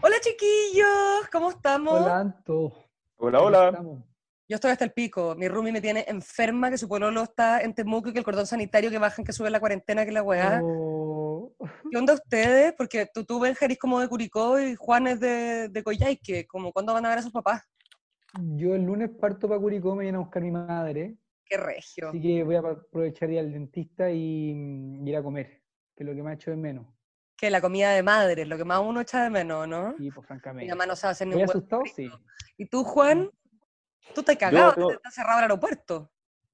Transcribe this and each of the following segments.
Hola chiquillos, ¿cómo estamos? Hola, Anto. Hola, ¿Cómo hola. estamos? Yo estoy hasta el pico. Mi roomie me tiene enferma, que su pololo está en Temuco y que el cordón sanitario que bajan, que sube la cuarentena, que la weá. Oh, ¿Qué onda ustedes? Porque tú, tú Benja, eres como de Curicó y Juan es de, de Coyhaique. Como, ¿Cuándo van a ver a sus papás? yo el lunes parto para Curicó, me viene a buscar mi madre. Qué regio. Así que voy a aprovechar ir al dentista y mm, ir a comer, que es lo que me ha hecho de menos. Que la comida de madre es lo que más uno echa de menos, ¿no? Y pues Mi francamente. mamá no sabe hacer ni ¿Voy un asustado? Sí. ¿Y tú, Juan? Tú estás cagado, tengo- te está cerrado el aeropuerto.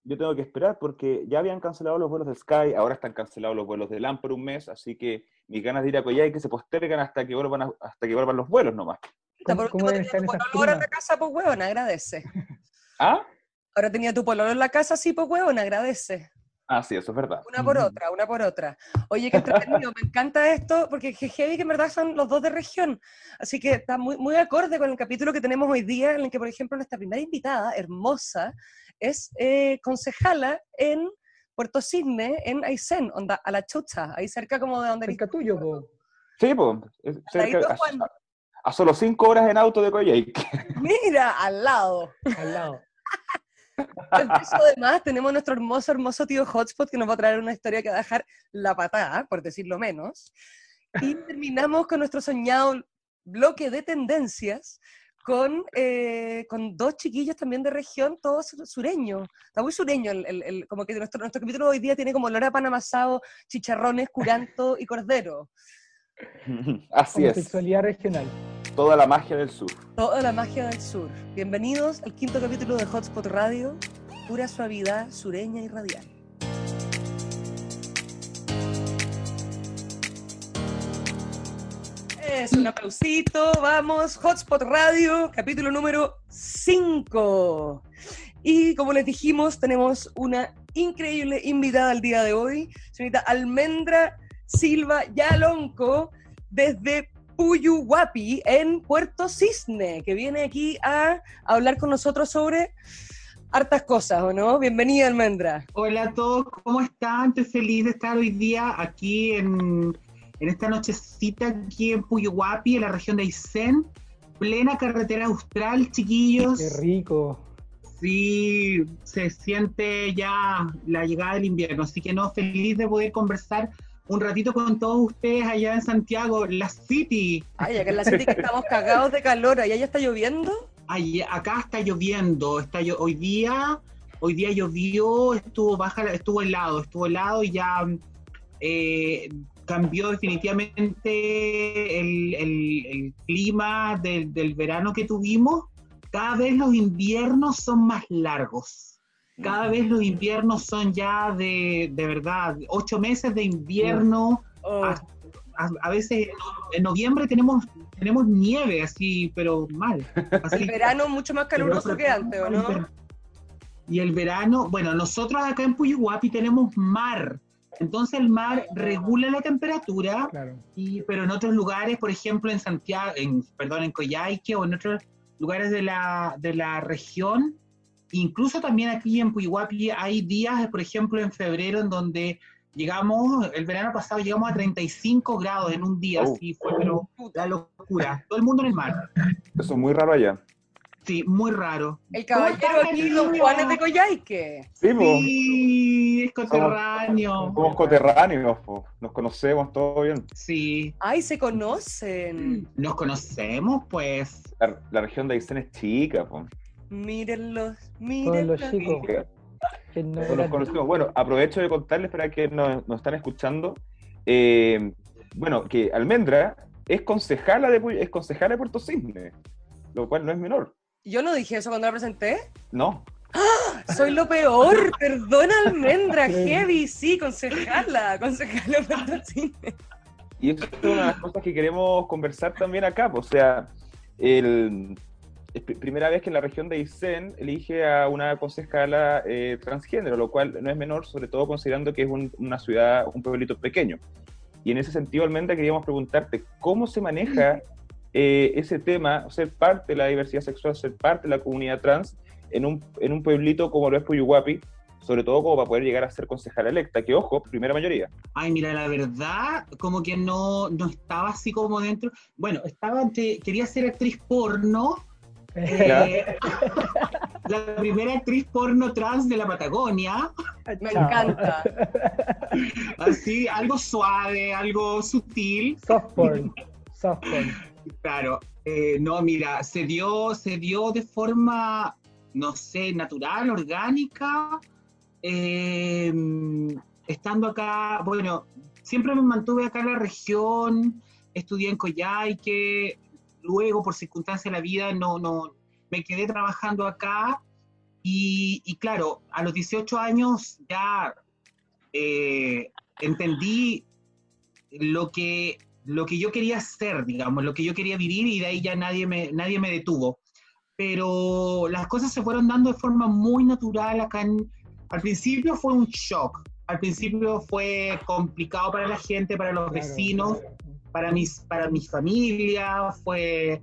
Yo tengo que esperar porque ya habían cancelado los vuelos de Sky, ahora están cancelados los vuelos de LAN por un mes, así que mis ganas de ir a Coyhaique se postergan hasta que vuelvan, a- hasta que vuelvan los vuelos nomás. ¿Cómo- por último tenía tu pololo ahora en la casa, pues huevón, agradece. ¿Ah? Ahora tenía tu pololo en la casa, sí, pues huevón, agradece. Ah, sí, eso es verdad. Una por otra, una por otra. Oye, qué entretenido, me encanta esto, porque que heavy que en verdad son los dos de región. Así que está muy, muy acorde con el capítulo que tenemos hoy día, en el que, por ejemplo, nuestra primera invitada, hermosa, es eh, concejala en Puerto Cisne, en Aysén, onda, a la chucha, ahí cerca como de donde... Cerca tuyo, po. Sí, pues, es cerca- a- a solo cinco horas en auto de Coyhaique. Mira, al lado. al lado. Eso además tenemos nuestro hermoso, hermoso tío Hotspot que nos va a traer una historia que va a dejar la patada, por decirlo menos. Y terminamos con nuestro soñado bloque de tendencias con, eh, con dos chiquillos también de región, todos sur- sureños. Está muy sureño, el, el- el- como que nuestro, nuestro capítulo hoy día tiene como olor a pan amasado, chicharrones, curanto y cordero. Así es, Homosexualidad regional. toda la magia del sur. Toda la magia del sur. Bienvenidos al quinto capítulo de Hotspot Radio, pura suavidad sureña y radial. Es un aplausito, vamos, Hotspot Radio, capítulo número 5. Y como les dijimos, tenemos una increíble invitada al día de hoy, señorita Almendra Silva Yalonco, desde Puyuhuapi, en Puerto Cisne, que viene aquí a hablar con nosotros sobre hartas cosas, ¿o no? Bienvenida, Almendra. Hola a todos, ¿cómo están? Estoy feliz de estar hoy día aquí en, en esta nochecita aquí en Puyuhuapi, en la región de Aysén, plena carretera austral, chiquillos. Qué rico. Sí, se siente ya la llegada del invierno, así que no, feliz de poder conversar un ratito con todos ustedes allá en Santiago, la City. Ay, acá en la city que estamos cagados de calor, ¿allá ya está lloviendo? Ay, acá está lloviendo, está llo- hoy día, hoy día llovió, estuvo baja, estuvo helado, estuvo helado y ya eh, cambió definitivamente el, el- el clima del, del verano que tuvimos. Cada vez los inviernos son más largos. Cada vez los inviernos son ya de, de verdad, ocho meses de invierno. Oh, A, a- a veces en noviembre tenemos, tenemos nieve así, pero mal. Así, el verano mucho más caluroso que antes, ¿o no? Y el verano, bueno, nosotros acá en Puyuhuapi tenemos mar. Entonces el mar regula la temperatura, Claro. y, pero en otros lugares, por ejemplo en Santiago, en, perdón, en Coyhaique o en otros lugares de la, de la región, incluso también aquí en Puyuhuapi hay días, por ejemplo en febrero, en donde llegamos, el verano pasado llegamos a 35 grados en un día, Oh. así fue, pero la locura. Todo el mundo en el mar. Eso es muy raro allá. Sí, muy raro. El ¿Cómo caballero aquí, don querido? Juan es de Coyhaique. Sí, Sí, es coterráneo. somos coterráneos, po, nos conocemos, todo bien. Sí, Ay, se conocen. nos conocemos, pues. La, la región de Aysén es chica, po. Mírenlos, mírenlos. los chicos. no. Bueno, aprovecho de contarles para que nos, nos están escuchando. eh, bueno, que Almendra es concejala de, es concejala de Puerto Cisne, lo cual no es menor. Yo no dije eso cuando la presenté. No. Soy lo peor, perdona almendra, heavy, sí, concejala, concejala Puerto Cisne. Y eso es una de las cosas que queremos conversar también acá. pues, O sea, el, primera vez que en la región de Aysén elige a una concejala eh, transgénero, lo cual no es menor, sobre todo considerando que es un- una ciudad, un pueblito pequeño. Y en ese sentido, Almendra, queríamos preguntarte cómo se maneja eh, ese tema, ser parte de la diversidad sexual, ser parte de la comunidad trans en un, en un pueblito como lo es Puyuhuapi, sobre todo como para poder llegar a ser concejala electa, que ojo, primera mayoría. Ay, mira, la verdad, como que no, no estaba así como dentro. Bueno, estaba ante- quería ser actriz porno. Eh, la primera actriz porno trans de la Patagonia. Me Chao. encanta. Así, algo suave, algo sutil. Soft porn. Soft porn. Claro, eh, no, mira, se dio, se dio de forma, no sé, natural, orgánica. eh, estando acá, bueno, siempre me mantuve acá en la región, estudié en Coyhaique, luego por circunstancias de la vida no, no, me quedé trabajando acá y, y claro, a los 18 años ya eh, entendí lo que, lo que yo quería hacer, digamos, lo que yo quería vivir y de ahí ya nadie me, nadie me detuvo. Pero las cosas se fueron dando de forma muy natural acá. En, al principio fue un shock, al principio fue complicado para la gente, para los Claro. vecinos, para mis, para mi familia, fue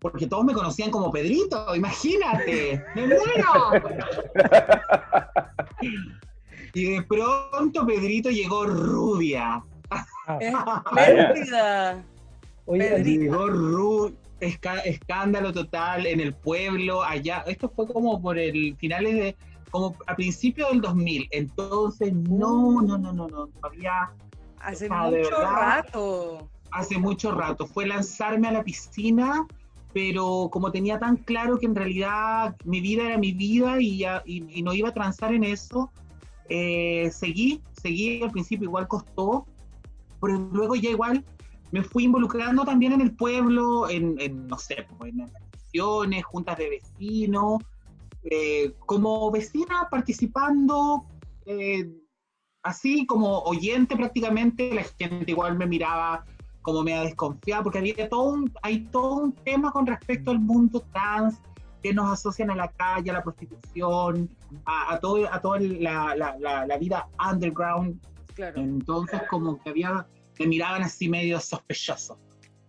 porque todos me conocían como Pedrito, imagínate, ¡me muero! y de pronto Pedrito llegó rubia. Espléndida. oye, Pedrito. Llegó ru esca- escándalo total en el pueblo, allá. Esto fue como por el finales de, como a principios del 2000. Entonces, no, no, no, no, no. Había Hace mucho verdad. rato. Hace mucho rato. Fue lanzarme a la piscina, pero como tenía tan claro que en realidad mi vida era mi vida y, ya, y, y no iba a transar en eso, eh, seguí, seguí. Al principio igual costó, pero luego ya igual me fui involucrando también en el pueblo, en, en, no sé, pues, en organizaciones, juntas de vecinos, eh, como vecina participando, eh, así como oyente prácticamente, la gente igual me miraba como me desconfiado, porque había todo un, hay todo un tema con respecto al mundo trans que nos asocian a la calle, a la prostitución, a, a todo, a toda la, la, la, la vida underground Claro. entonces como que había, me miraban así medio sospechoso.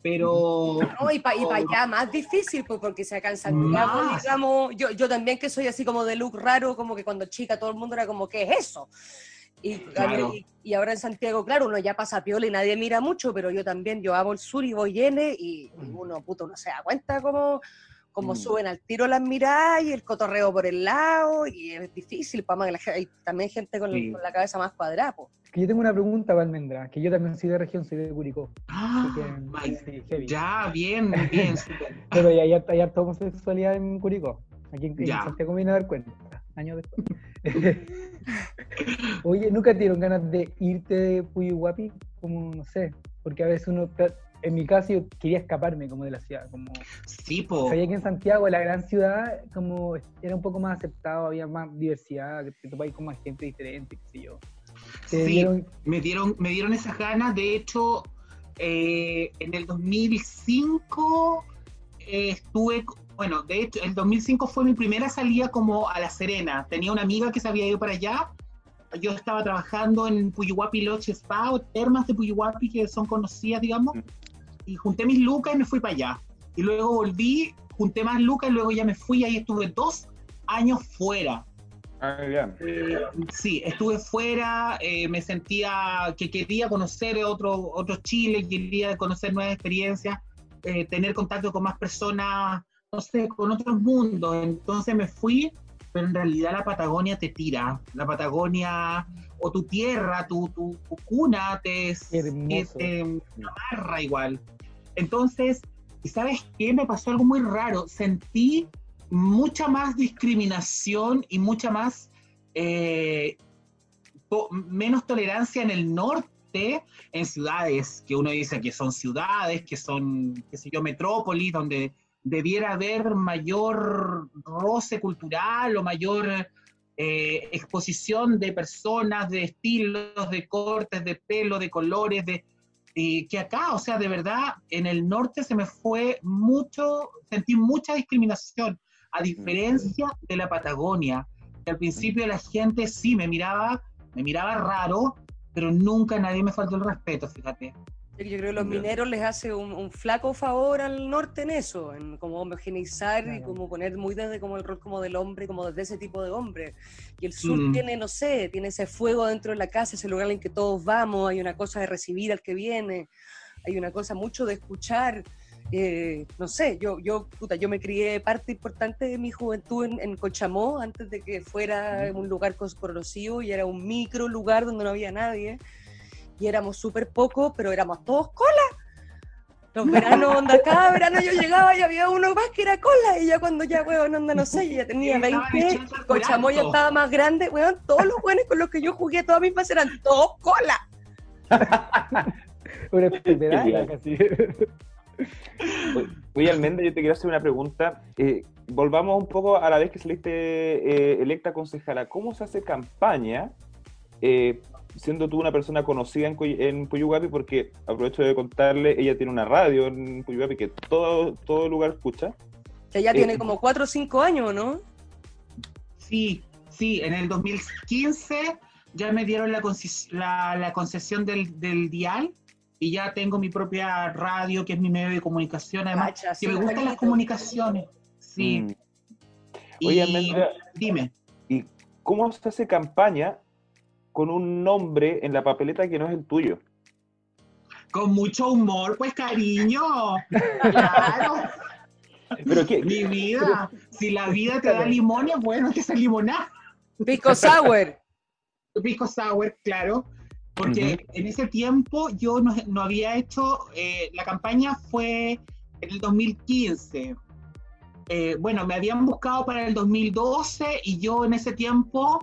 Pero No, y para allá más difícil, pues, porque se en Santiago, Más. digamos, yo, yo también que soy así como de look raro, como que cuando chica todo el mundo era como, ¿qué es eso? Y, Claro. y, y ahora en Santiago, claro, uno ya pasa piola y nadie mira mucho, pero yo también, yo amo el sur y voy N y, y uno, puto, uno se da cuenta como, como Mm. suben al tiro las miradas y el cotorreo por el lado, y es difícil, pa, más que la hay también gente con, Sí. con la cabeza más cuadrada, pues. que yo tengo una pregunta para Almendra, que yo también soy de región, soy de Curicó. ah, Así que, my- sí, heavy. ya, bien, bien. Pero hay, hay harta homosexualidad en Curicó. Aquí en, en Ya. Santiago me vine a dar cuenta, años después. Oye, ¿nunca te dieron ganas de irte de Puyuhuapi? Como, no sé, porque a veces uno, en mi caso, yo quería escaparme como de la ciudad, como... Sí, po. Sabía que en Santiago, la gran ciudad, como era un poco más aceptado, había más diversidad, que te topáis con más gente diferente, qué sé yo. Sí, dieron- me dieron, me dieron esas ganas. De hecho, eh, en el 2005 eh, estuve, bueno, de hecho, el 2005 fue mi primera salida como a La Serena. Tenía una amiga que se había ido para allá. Yo estaba trabajando en Puyuhuapi Lodge Spa o termas de Puyuhuapi que son conocidas, digamos. Y junté mis lucas y me fui para allá. Y luego volví, junté más lucas y luego ya me fui. Ahí estuve dos años fuera. Ah, ya. Eh, sí, estuve fuera, eh, me sentía que quería conocer otro, otro Chile, quería conocer nuevas experiencias, eh, tener contacto con más personas, sé, con otros mundos. Entonces me fui, pero en realidad la Patagonia te tira. La Patagonia o tu tierra, tu, tu, tu cuna te, hermoso. te amarra igual. Entonces, ¿y sabes qué? Me pasó algo muy raro. Sentí mucha más discriminación y mucha más eh, menos tolerancia en el norte, en ciudades que uno dice que son ciudades, que son, qué sé yo, metrópolis, donde debiera haber mayor roce cultural o mayor eh, exposición de personas, de estilos, de cortes, de pelo, de colores, de, que acá, o sea, de verdad, en el norte se me fue mucho, sentí mucha discriminación, a diferencia de la Patagonia, que al principio la gente sí me miraba, me miraba raro, pero nunca nadie me faltó el respeto, fíjate. Yo creo que los mineros les hace un, un flaco favor al norte en eso, en como homogeneizar y Claro. como poner muy desde como el rol como del hombre, como desde ese tipo de hombre. Y el sur Mm. tiene, no sé, tiene ese fuego dentro de la casa, ese lugar en que todos vamos, hay una cosa de recibir al que viene, hay una cosa mucho de escuchar. eh, no sé, yo, yo, puta, yo me crié parte importante de mi juventud en, en Cochamó antes de que fuera un lugar conocido y era un micro lugar donde no había nadie y éramos súper pocos, pero éramos todos cola. Los veranos, onda, cada verano yo llegaba y había uno más que era cola, y ya cuando ya, weón, onda, no sé, ya tenía Estaban 20, echando al Cochamó ya curanto. estaba más grande, weón, todos los weones con los que yo jugué toda mi infancia eran todos cola. Una enfermedad casi. Oye, Almenda, yo te quiero hacer una pregunta. Eh, volvamos un poco a la vez que saliste eh, electa concejala. ¿Cómo se hace campaña, eh, siendo tú una persona conocida en, en Puyuhuapi? Porque aprovecho de contarle, ella tiene una radio en Puyuhuapi que todo, todo lugar escucha. Que ya Eh, tiene como 4 o 5 años, ¿no? Sí, sí, en el 2015 ya me dieron la, conces- la, la concesión del, del dial y ya tengo mi propia radio, que es mi medio de comunicación. Además, Cacha, que sí, me gustan las comunicaciones. Sí. Mm. Y Oye, Almendra, dime. ¿y cómo se hace campaña con un nombre en la papeleta que no es el tuyo? Con mucho humor, pues cariño. Claro, Pero qué, mi vida. Si la vida te da limones, bueno, que sea limonada. Pisco Sour. Pisco Sour, claro. Porque en ese tiempo yo no, no había hecho, eh, la campaña fue en el 2015. Eh, bueno, me habían buscado para el 2012 y yo en ese tiempo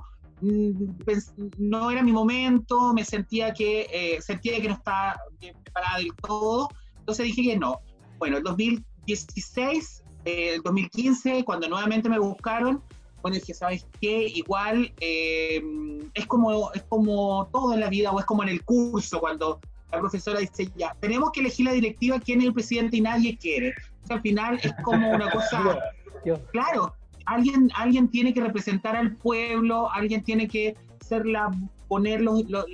no era mi momento, me sentía que, eh, sentía que no estaba bien preparada del todo, entonces dije que no. Bueno, el 2016, eh, el 2015, cuando nuevamente me buscaron, bueno, dije, ¿sabes qué? Igual eh, es, como, es como todo en la vida o es como en el curso cuando la profesora dice, ya, tenemos que elegir la directiva, quién es el presidente y nadie quiere. Entonces, al final es como una cosa, claro, alguien, alguien tiene que representar al pueblo, alguien tiene que ser la, poner los, los,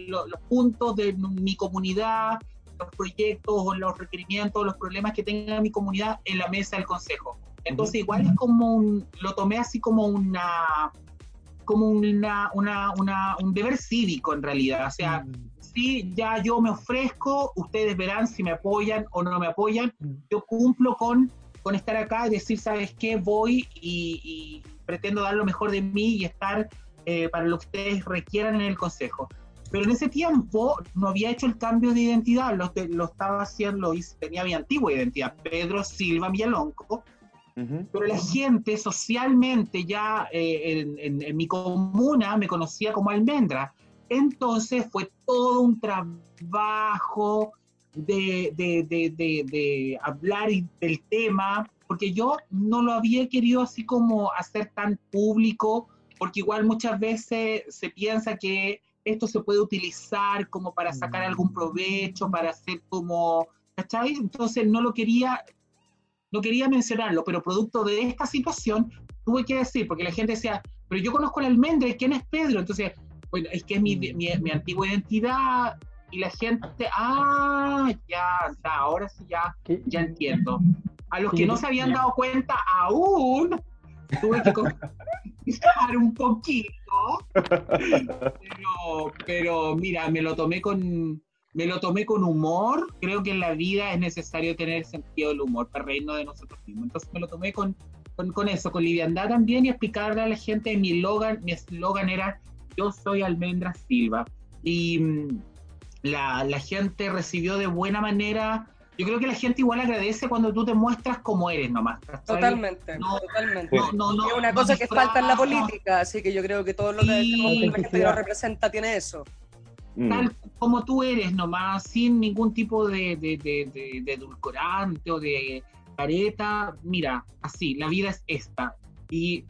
puntos de mi comunidad, los proyectos o los requerimientos, los problemas que tenga mi comunidad en la mesa del consejo. Entonces igual es como un, lo tomé así como una, como una, una, una, un deber cívico en realidad. O sea, mm, sí, ya yo me ofrezco, ustedes verán si me apoyan o no me apoyan. mm, Yo cumplo con, con estar acá y decir, ¿sabes qué? Voy y, y pretendo dar lo mejor de mí y estar eh, para lo que ustedes requieran en el consejo. Pero en ese tiempo no había hecho el cambio de identidad, lo, lo estaba haciendo, y tenía mi antigua identidad, Pedro Silva Villalonco, pero la gente socialmente ya eh, en, en- en mi comuna me conocía como almendra. Entonces fue todo un trabajo de, de- de- de- hablar del tema, porque yo no lo había querido así como hacer tan público, porque igual muchas veces se piensa que esto se puede utilizar como para sacar algún provecho, para hacer como, ¿cachai? Entonces no lo quería, no quería mencionarlo, pero producto de esta situación tuve que decir, porque la gente decía, pero yo conozco al almendra, ¿y ¿quién es Pedro? Entonces, bueno, es que es mi, mi, mi antigua identidad, y la gente, ah, ya, ahora sí ya, ¿qué? ya entiendo. A los que no se habían dado cuenta aún, tuve que contar un poquito, pero, pero mira, me lo tomé con me lo tomé con humor. Creo que en la vida es necesario tener sentido del humor para reírnos de nosotros mismos. Entonces me lo tomé con, con, con eso, con liviandad también y explicarle a la gente mi eslogan, mi eslogan era yo soy Almendra Silva. Y mm, la, la gente recibió de buena manera. Yo creo que la gente igual agradece cuando tú te muestras como eres nomás. ¿cachai? Totalmente, No, totalmente. No, no, no, es una no cosa que falta en la política, así que yo creo que todo lo que Sí. la gente que Autenticidad. representa tiene eso. Mm. tal como tú eres nomás, sin ningún tipo de, de, de, de- de edulcorante o de careta. Mira, así, la vida es esta. Y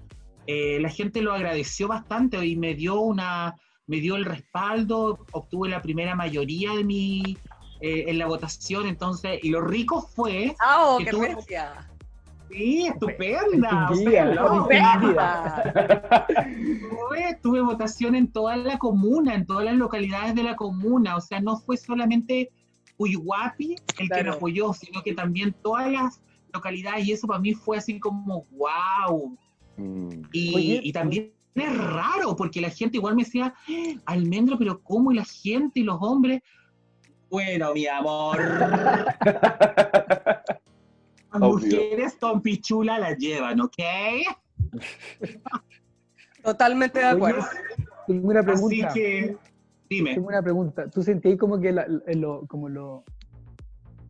eh, la gente lo agradeció bastante y me dio una, me dio el respaldo, obtuve la primera mayoría de mi eh, en la votación, entonces, y lo rico fue, ¡Ah, oh, qué sí, estupenda, distinguida. Tuve, tuve votación en toda la comuna, en todas las localidades de la comuna, o sea, no fue solamente Puyuhuapi el que me apoyó, sino que también todas las localidades, y eso para mí fue así como, wow. Mm. Y, Oye, y también es raro, porque la gente igual me decía, "Ah, almendro, pero ¿cómo? Y la gente y los hombres. Bueno, mi amor. Las mujeres con pichula las llevan, ¿ok? Totalmente de acuerdo. tengo una Así pregunta. que, dime. Tengo una pregunta. ¿Tú sentías como que la, en lo- como lo,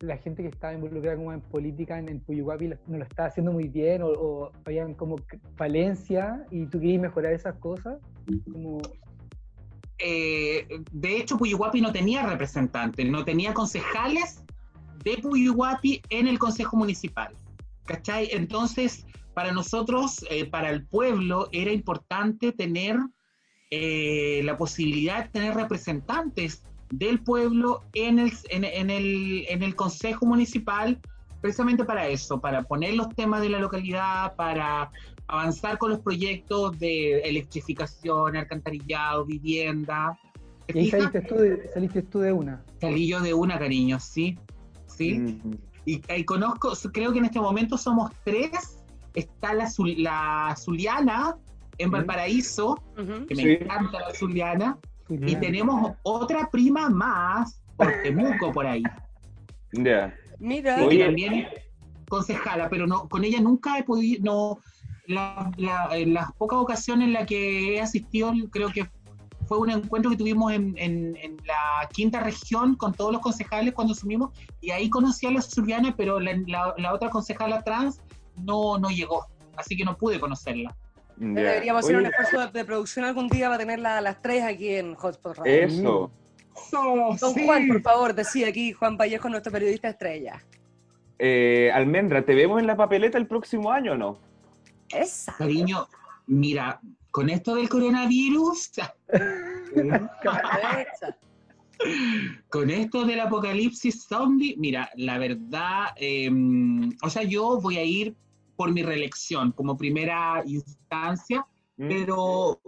la gente que estaba involucrada como en política en, en no lo estaba haciendo muy bien o, o habían como falencia y tú querías mejorar esas cosas? Eh, de hecho, Puyuhuapi no tenía representantes, no tenía concejales de Puyuhuapi en el Consejo Municipal. ¿Cachai? Entonces, para nosotros, eh, para el pueblo, era importante tener eh, la posibilidad de tener representantes del pueblo en el, en, en el, en el Consejo Municipal, precisamente para eso, para poner los temas de la localidad, para avanzar con los proyectos de electrificación, alcantarillado, vivienda. ¿Te y ahí saliste tú, de, saliste tú de una. Salí yo de una, cariño, sí. Sí. Mm. Y, y conozco, creo que en este momento somos tres. Está la, Zul- la Zuliana en Mm. Valparaíso, que me Sí. encanta la Zuliana. Y tenemos otra prima más por Temuco, por ahí. Ya. Mira, Oye. también concejala, pero no, con ella nunca he podido, no, la- la- en las pocas ocasiones en las que he asistido, creo que fue un encuentro que tuvimos en, en- en la quinta región con todos los concejales cuando asumimos, y ahí conocí a la Zuliana, pero la, la- la otra concejala trans no, no llegó, así que no pude conocerla. Deberíamos hacer un esfuerzo de, de producción algún día para tenerla a las tres aquí en Hotspot Radio. Eso. Don Juan, por favor, decía aquí Juan Vallejo, nuestro periodista estrella. Eh, Almendra, ¿te vemos en la papeleta el próximo año o no? Esa. Cariño, mira, con esto del coronavirus. Con esto del apocalipsis zombie, mira, la verdad, eh, o sea, yo voy a ir por mi reelección como primera instancia, Mm. pero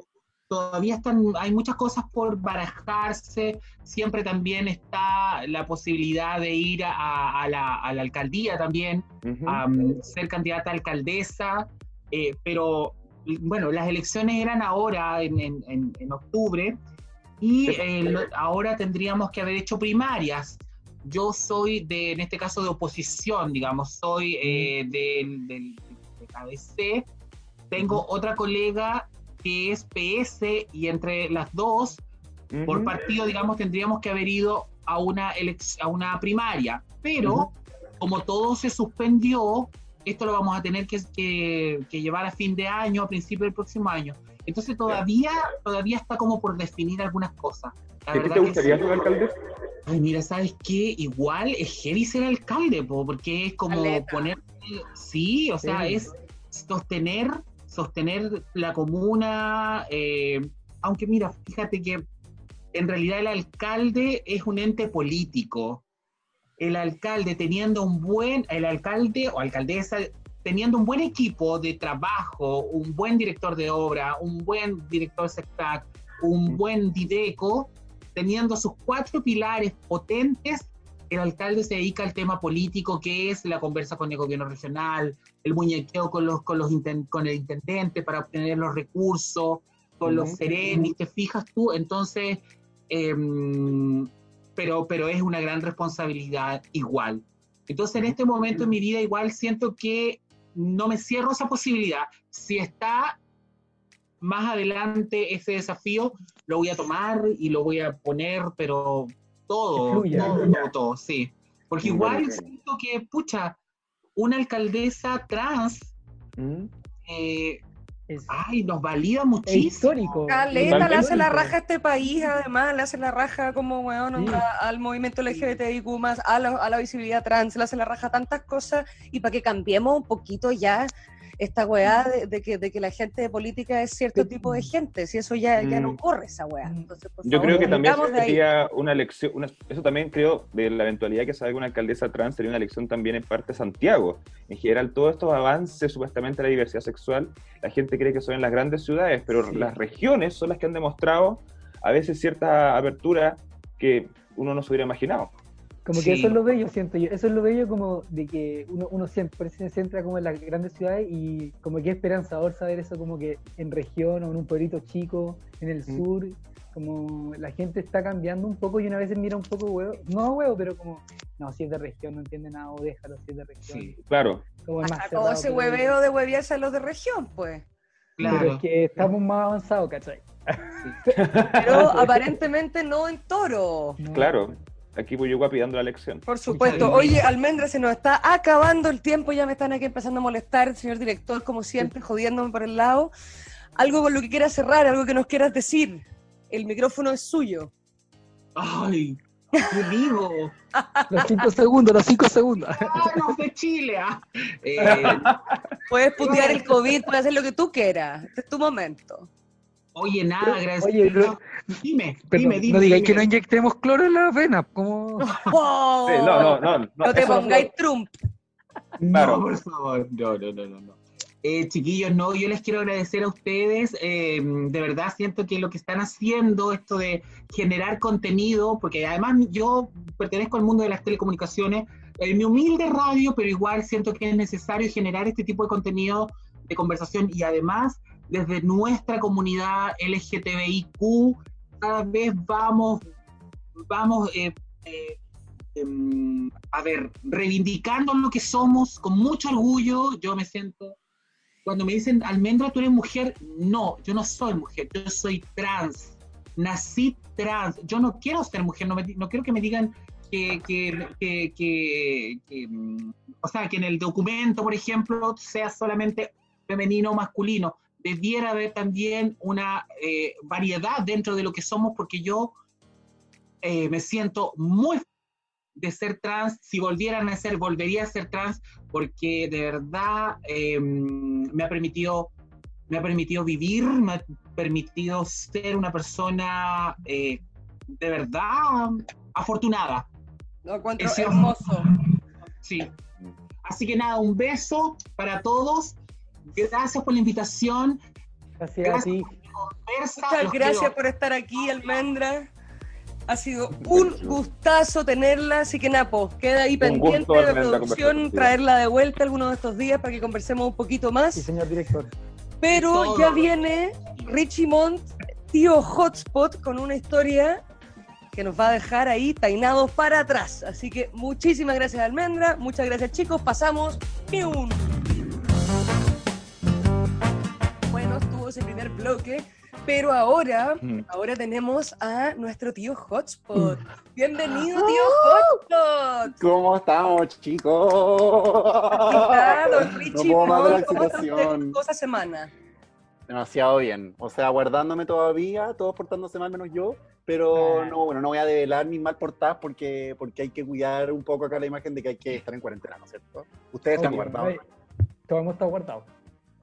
todavía están, hay muchas cosas por barajarse. Siempre también está la posibilidad de ir a, a la, a la alcaldía también, a ser candidata a alcaldesa, eh, pero bueno, las elecciones eran ahora, en, en- en- octubre, y eh, ahora tendríamos que haber hecho primarias. Yo soy, de, en este caso, de oposición, digamos, soy eh, del, del, del ABC. Tengo otra colega que es PS y entre las dos por partido, digamos, tendríamos que haber ido a una, a una primaria. Pero como todo se suspendió, esto lo vamos a tener que, que- que llevar a fin de año, a principio del próximo año. Entonces todavía, todavía está como por definir algunas cosas. La ¿A ti verdad te gustaría sí. ser alcalde? Ay, mira, ¿sabes qué? Igual es heavy ser alcalde, po, porque es como poner... Sí, o sea, Sí. es sostener, sostener la comuna, eh, aunque mira, fíjate que en realidad el alcalde es un ente político. El alcalde teniendo un buen, el alcalde o alcaldesa teniendo un buen equipo de trabajo, un buen director de obra, un buen director SECTAC, un Mm. buen DIDECO, teniendo sus cuatro pilares potentes, el alcalde se dedica al tema político, que es la conversa con el gobierno regional, el muñequeo con, los, con, los con el intendente para obtener los recursos, con los Ujú. serenis, ¿te fijas tú? Entonces, em, pero, pero es una gran responsabilidad igual. Entonces, en este momento en mi vida igual siento que no me cierro esa posibilidad. Si está más adelante ese desafío, lo voy a tomar y lo voy a poner, pero todo, fluya. todo, todo, todo, sí. Porque igual siento que, pucha, una alcaldesa trans, Mm. eh, Es, ay, nos valida muchísimo. histórico. Caleta, le hace la raja a este país, además, le hace la raja como, weón, Sí. al movimiento LGBTIQ+, a la, a la visibilidad trans, le hace la raja a tantas cosas, y para que cambiemos un poquito ya esta weá de, de que, de que la gente de política es cierto tipo de gente, si eso ya, ya no Mm. corre esa weá. Mm. Entonces, por Yo favor, creo que también de sería una elección, una- eso también creo, de la eventualidad que salga una alcaldesa trans, sería una elección también en parte Santiago. En general, todos estos avances supuestamente a la diversidad sexual, la gente cree que son en las grandes ciudades, pero Sí. las regiones son las que han demostrado a veces cierta apertura que uno no se hubiera imaginado. Como Sí. que eso es lo bello, siento yo. Eso es lo bello como de que uno, uno siempre se centra como en las grandes ciudades y como que es esperanzador saber eso como que en región o en un pueblito chico, en el Mm. sur, como la gente está cambiando un poco y una vez mira un poco huevo, no huevo, pero como, no, si es de región, no entiende nada, o déjalo, si es de región. Sí, Claro. Como más Hasta todo cerrado, ese pero- hueveo de hueviarse a los de región, pues. Pero claro. es que estamos más avanzados, ¿cachai? Pero aparentemente no en toro. No. Claro. Aquí voy yo dando la lección. Por supuesto. Oye, Almendra, se nos está acabando el tiempo, ya me están aquí empezando a molestar, señor director, como siempre, jodiéndome por el lado. Algo con lo que quieras cerrar, algo que nos quieras decir. El micrófono es suyo. Ay, ¿qué digo? Los cinco segundos, los cinco segundos. Ah, no, de Chile. ah. Eh, Puedes putear el COVID, puedes hacer lo que tú quieras. Este es tu momento. Oye, nada, gracias. Oye, no- dime, Perdón, dime, dime. no digáis que no inyectemos cloro en las venas, como... ¡Oh! Sí, no, no, no. No, No te no pongáis Trump. Claro. No, por favor. No, no, no, no. no. Eh, chiquillos, no, yo les quiero agradecer a ustedes. eh, de verdad siento que lo que están haciendo, esto de generar contenido, porque además yo pertenezco al mundo de las telecomunicaciones, en mi humilde radio, pero igual siento que es necesario generar este tipo de contenido de conversación y además desde nuestra comunidad LGTBIQ cada vez vamos, vamos, eh, eh, em, a ver, reivindicando lo que somos con mucho orgullo. Yo me siento, cuando me dicen, Almendra, tú eres mujer, no, yo no soy mujer, yo soy trans, nací trans, yo no quiero ser mujer, no, me no quiero que me digan que, que, que, que- mm, o sea, que en el documento, por ejemplo, sea solamente femenino o masculino. Debiera haber también una eh, variedad dentro de lo que somos, porque yo eh, me siento muy de ser trans. Si volvieran a ser, volvería a ser trans, porque de verdad eh, me ha permitido me ha permitido vivir, me ha permitido ser una persona eh, de verdad afortunada. Lo encuentro Ese- hermoso. Sí. Así que nada, un beso para todos. Gracias por la invitación. Gracias a ti. Conversa, Muchas los gracias quiero. por estar aquí, Almendra. Ha sido un gustazo tenerla, así que Napo, queda ahí Un pendiente de producción, traerla de vuelta alguno de estos días para que conversemos un poquito más. Sí, señor director. Pero Todo. ya viene Richie Montt, tío Hotspot, con una historia que nos va a dejar ahí tainados para atrás. Así que muchísimas gracias, Almendra. Muchas gracias, chicos. Pasamos. ¡Pium! Ese primer bloque. Pero ahora, Mm. ahora tenemos a nuestro tío Hotspot. Bienvenido, tío Hotspot. ¿Cómo estamos, chicos? Está, don Richie No puedo. ¿Cómo está esta semana? Demasiado bien. O sea, guardándome todavía, todos portándose mal menos yo. Pero Ah. no, bueno, no voy a develar mis mal portadas porque, porque hay que cuidar un poco acá la imagen de que hay que estar en cuarentena, ¿no es cierto? Ustedes están guardados. oye, Todo hemos estado guardado.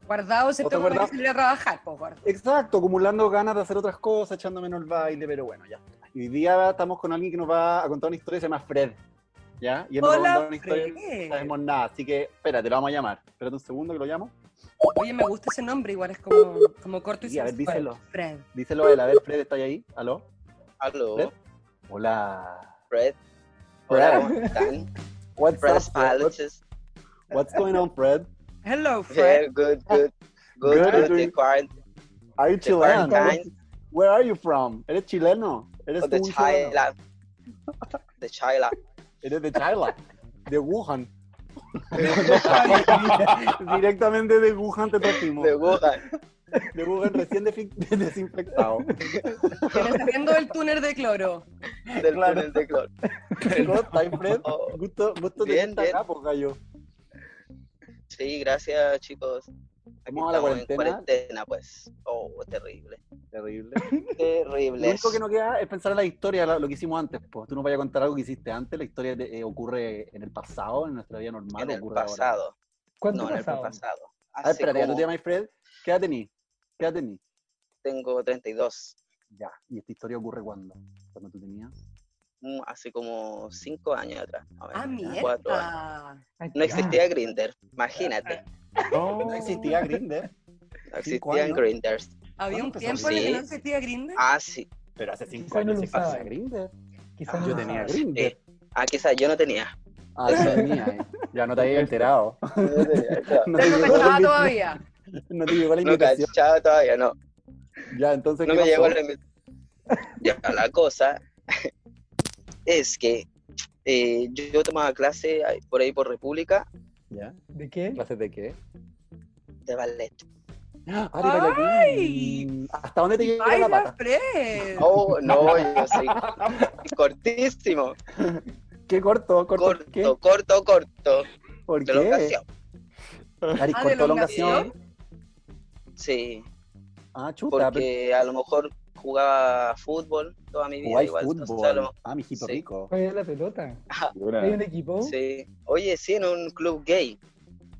Guardado ese ¿Otro tema para guardado? que salir a trabajar, pues, guarda. Exacto, acumulando ganas de hacer otras cosas, echando menos el baile, pero bueno, ya. Y hoy día estamos con alguien que nos va a contar una historia, se llama Fred. ¿Ya? Y él nos va a Hola, contar una historia, Fred. no sabemos nada, así que espérate, lo vamos a llamar. Espérate un segundo que lo llamo. Oye, me gusta ese nombre, igual es como, como corto y Sí, a ver, sensual. díselo. Fred. Díselo a él, a ver, Fred, ¿está ahí? ¿Aló? Aló, ¿Fred? Hola. Fred. Hola, ¿cómo están? What's Fred up, Fred? What's going on, Fred? Hello, Yeah, Fred. good, good. Good, Good, good. doing- The quarantine. Are you Chilean? Where are you from? ¿Eres chileno? ¿Eres Oh, chileno? Chila. The Chila. Eres de Chile, de Wuhan. Directamente de Wuhan te trajimos. De Wuhan. De Wuhan recién desinfectado. Saliendo del túnel de cloro. Del Claro. túnel de cloro. ¿Cómo estás, Fred? Oh, Gusto, gusto Bien, tenerte bien. acá, pues, gallo. Sí, gracias, chicos. Aquí a la estamos en cuarentena. cuarentena, pues. Oh, terrible. Terrible. Terrible. Lo único que no queda es pensar en la historia, lo que hicimos antes. Pues. Tú nos vayas a contar algo que hiciste antes. La historia de- eh, ocurre en el pasado, en nuestra vida normal. En el ocurre ahora. pasado. ¿Cuánto No, en el pasado? pasado. A ver, Hace espérate, ya tú como- te llamas Fred. ¿Qué edad tení? ¿Qué edad? Tengo 32. Ya. ¿Y esta historia ocurre cuándo? Cuando tú tenías. Mm, Hace como 5 años atrás. Ah, años. mierda. No existía Grinder, imagínate. No existía Grindr. No Cinco existían años. Grinders. Había un ¿Cuándo tiempo en el que no existía Grindr. Ah, sí. Pero hace cinco Quizá no años lo sí existía. Grindr. Quizás Ah, no Yo tenía. Grindr. sí. Ah, quizás yo no tenía. Ah, esa es mía, eh. Ya no te había enterado. No tenía. No te No cachaba todavía. No te llegó la No invitación. cachaba todavía, no. Ya, entonces, No ¿qué me llegó la invitación. Ya, la cosa es que eh, yo, tomaba clase por ahí por República ¿Ya? ¿De qué? ¿Clases de qué? de ballet. Ah, bailarín. ¿Hasta dónde te llega la ¡Baila, pata? Fred! Oh, no, yo soy cortísimo. ¿Qué corto? ¿Corto Corto, qué? corto, corto. ¿Por De qué? elongación. Ari, Ah, corto ¿de elongación. elongación? Sí, Ah, chuta. pero porque a lo mejor jugaba fútbol toda mi vida igual. entonces, a fútbol. lo- Ah, mijito Sí. rico. ¿Cuál es la pelota? ¿Hay un equipo? Sí. Oye, sí, en un club gay.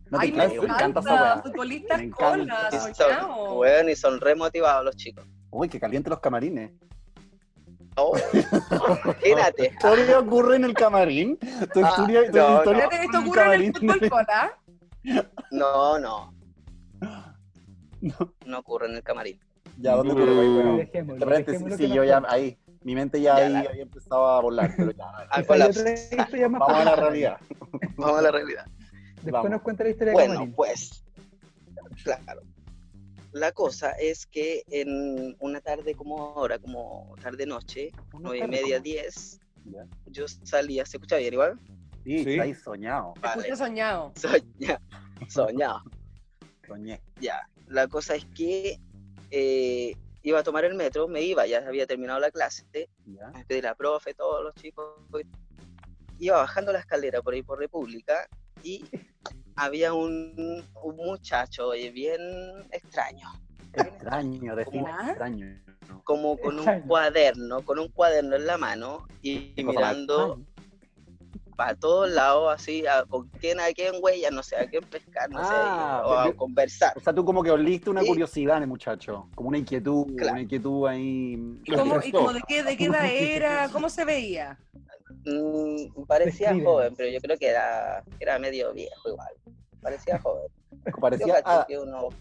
No te ¡Ay, me encanta esa. Futbolistas colas, Y son, soñado. weón, y son re motivados los chicos. Uy, que caliente los camarines. Oh, imagínate. ¿Tu historia ocurre en el camarín? ¿Tu Ah, historia, tu no, no. historia Espérate, esto ocurre en el camarín? fútbol cola. No, no. No. No ocurre en el camarín. Ya, ¿dónde? Bueno, de repente, dejémoslo sí, yo ya ahí, mi mente ya, Ya, ahí la- empezado a volar, pero ya, Al vamos a la realidad. Vamos a la realidad. Después Vamos. nos cuenta la historia de Bueno, pues, claro. La cosa es que en una tarde como ahora, como tarde-noche, nueve y media, diez, Ya. yo salía, ¿se escucha bien igual? Sí, Sí. estáis soñado, Te escucho soñado. Soñado, soñado. soñé. Ya, la cosa es que eh, iba a tomar el metro, me iba, ya había terminado la clase, Ya. me pedí la profe, todos los chicos. Iba bajando la escalera por ahí por República y había un, un muchacho oye, bien extraño, Extraño, ¿Ah? extraño. como con un cuaderno, con un cuaderno en la mano y, mirando. Para todos lados, así, a, con quién, a quién huella, no sé, a quién pescar, no Ah, sé, o a yo- conversar. O sea, tú como que oliste una Sí. curiosidad en el muchacho, como una inquietud, Claro. una inquietud ahí. Lo ¿Cómo, ¿Y como de qué, de qué edad era? ¿Cómo se veía? Mm, parecía joven, pero yo creo que era, era medio viejo igual. Parecía joven. Yo Parecía, cacho ah, que unos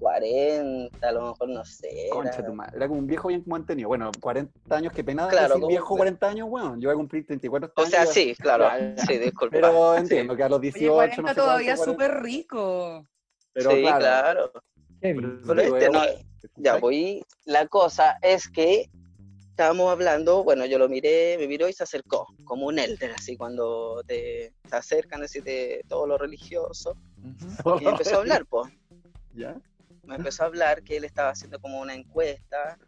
40, a lo mejor no sé. era- concha tu madre, era como un viejo bien mantenido. Bueno, 40 años, qué pena Claro, decir como- viejo 40 años, bueno, yo voy a cumplir 34 O años. sea, ya- sí, claro. Sí, disculpa. Pero Sí. entiendo que a los 18, Oye, 40 no sé todavía cuánto, 40, súper rico. Pero sí, claro, claro. Pero digo, este es- no-. Ya, voy. La cosa es que estábamos hablando, bueno, yo lo miré, me miró y se acercó, como un elder, así cuando te, se acercan, así de todo lo religioso. Y empezó a hablar, pues. ¿Ya? Me empezó a hablar que él estaba haciendo como una encuesta,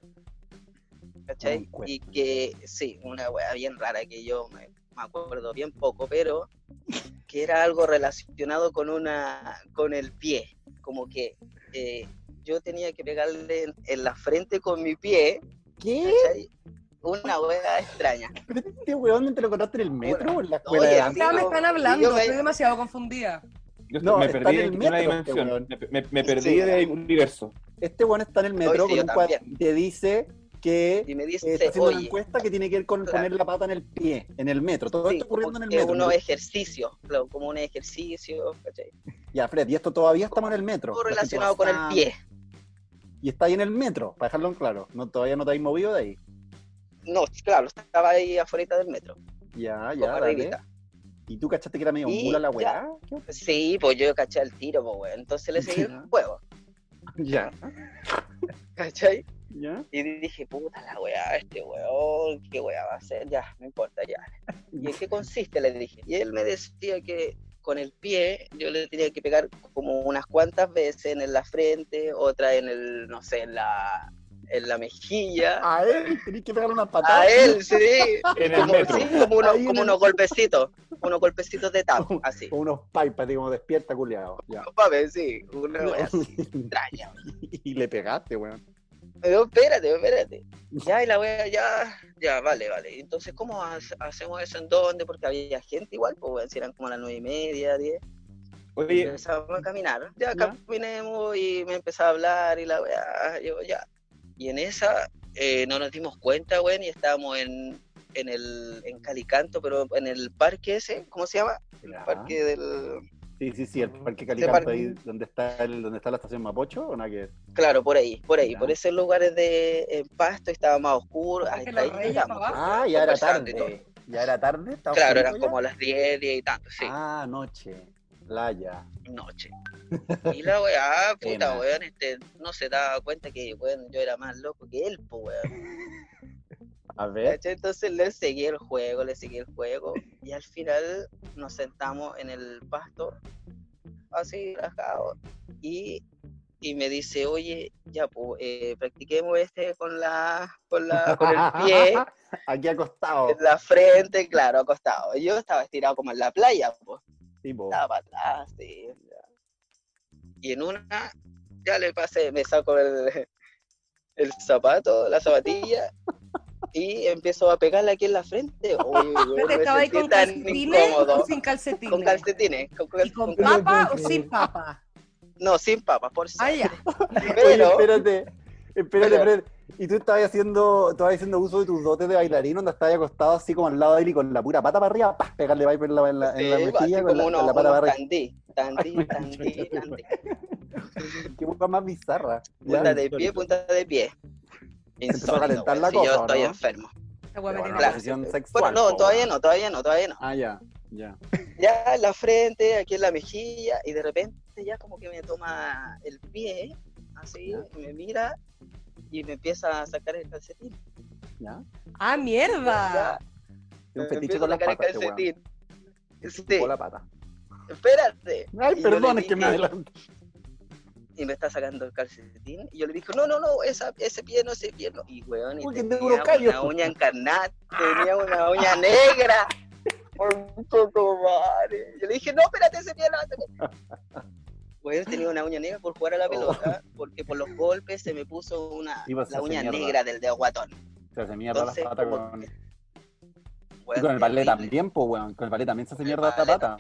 ¿cachai? Una encuesta. Y que, sí, una wea bien rara que yo me, me acuerdo bien poco, pero que era algo relacionado con una, con el pie, como que eh, yo tenía que pegarle en, en la frente con mi pie, ¿Qué? ¿cachai? Una wea extraña. ¿Pero este weón te lo contaste en el metro o en la escuela Oye, de sí, me están hablando, me- estoy demasiado confundida. Yo No, me está perdí en el en una metro este dimensión. Me, me- me perdí Sí. del universo. Este weón está en el metro sí, con un cuadro y te dice que Y me eh, dice, está haciendo una encuesta que tiene que ver con Claro. poner la pata en el pie, en el metro. Todo sí, esto ocurriendo en el metro. unos ¿no? ejercicios, claro, como un ejercicio, ¿cachai? Ya, Fred, y esto todavía estamos en el metro. Todo relacionado con el pie. Y está ahí en el metro, para dejarlo en claro. No, todavía no te habéis movido de ahí. No, claro, estaba ahí afuera del metro. Ya, ya, dale. ¿Y tú cachaste que era medio mula la weá? Sí, pues yo caché el tiro, pues, weón. Entonces le seguí el juego, Ya, ¿cachai? ya. Y dije, puta la weá, este weón, ¿qué weá va a hacer? Ya, no importa, ya. ¿Y en qué consiste? Le dije. Y él me decía que con el pie yo le tenía que pegar como unas cuantas veces en la frente, otra en el, no sé, en la, en la mejilla. A él tenés que pegarle una patada. A él, sí. En el Como, metro. sí, como, unos, como el- unos golpecitos, unos golpecitos de tap, así. Con unos pipas, digo, despierta, culiado. Ya. Papi, sí, una wea así, extraña. y le pegaste, weón. Pero espérate, espérate. Ya, y la wea, ya, ya, vale, vale. Entonces, ¿cómo ha- hacemos eso en dónde? Porque había gente igual, pues, weón, si eran como las nueve y media, diez. Oye, Empezamos a caminar. Ya, Ya. caminemos y me empezaba a hablar y la wea, yo, ya. Y en esa, eh, no nos dimos cuenta, weón, y estábamos en, en el, en Calicanto, pero en el parque ese, ¿cómo se llama? El Ya. parque del... Sí, sí, sí, el parque Ese Calicanto, parque. ahí donde está, el, donde está la estación Mapocho, ¿o nada que? Claro, por ahí, por ahí, Ya. por esos lugares de en pasto estaba más oscuro. Parque Ahí, ahí. Ah, ya era tarde. ¿Ya era tarde? ¿Estaba Claro, eran ya? como las 10, 10 y tanto, sí, Ah, noche. Playa. noche. Y la weá, puta, weón, este, no se daba cuenta que, weón, yo era más loco que él, pues, weón. A ver. Entonces le seguí el juego, le seguí el juego, y al final nos sentamos en el pasto, así, relajado, y, y me dice, oye, ya, pues, eh, practiquemos este con la, con la, con el pie, Aquí acostado. en la frente, claro, acostado. Yo estaba estirado como en la playa, pues. Estaba atrás, sí. Y en una, ya le pasé, me saco el, el zapato, la zapatilla, y empiezo a pegarle aquí en la frente. Uy, Pero me estaba ahí con calcetines incómodo. o sin calcetines. Con calcetines. Con, ¿Y con con- papa no o sin papa? no, sin papas, por Ah, suerte. ya. Oye, Pero, espérate. Espérate. ¿Y tú estabas haciendo, estabas haciendo uso de tus dotes de bailarín donde estabas acostado así como al lado de él y con la pura pata para arriba, ¡pah! pegarle Viper en la, en la, en la sí, mejilla con como la, con la pata para arriba? tandí, tandí, tandí, tandí. Qué boca más bizarra. Ya, Punta de pie, punta de pie. empezó a calentar la si cosa, yo ¿o estoy no? enfermo. Una Claro. posición sexual. Bueno, no, todavía no, todavía no, todavía no. Ah, ya, ya. ya en la frente, aquí en la mejilla, y de repente ya como que me toma el pie, así, Ya. me mira y me empieza a sacar el calcetín. ya. ¡Ah, mierda! Y un Me fetiche con a las sacar el este calcetín. Sí, Con la pata. espérate. Ay, Y perdón, es que me adelanté. Y me está sacando el calcetín, y yo le dije, no, no, no, esa, ese pie no, ese pie no. Y weón, y Uy, tenía callos. una uña encarnada, tenía una uña negra. Un poco madre. Yo le dije, no, espérate, ese pie no, Weón, tenía una uña negra por jugar a la pelota, porque por los golpes se me puso una, la uña mierda. negra del dedo guatón. Se hace mierda las Entonces, patas como con... que- Y con el ballet terrible. también, pues, weón. Con el ballet también se hace mierda la ballet pata.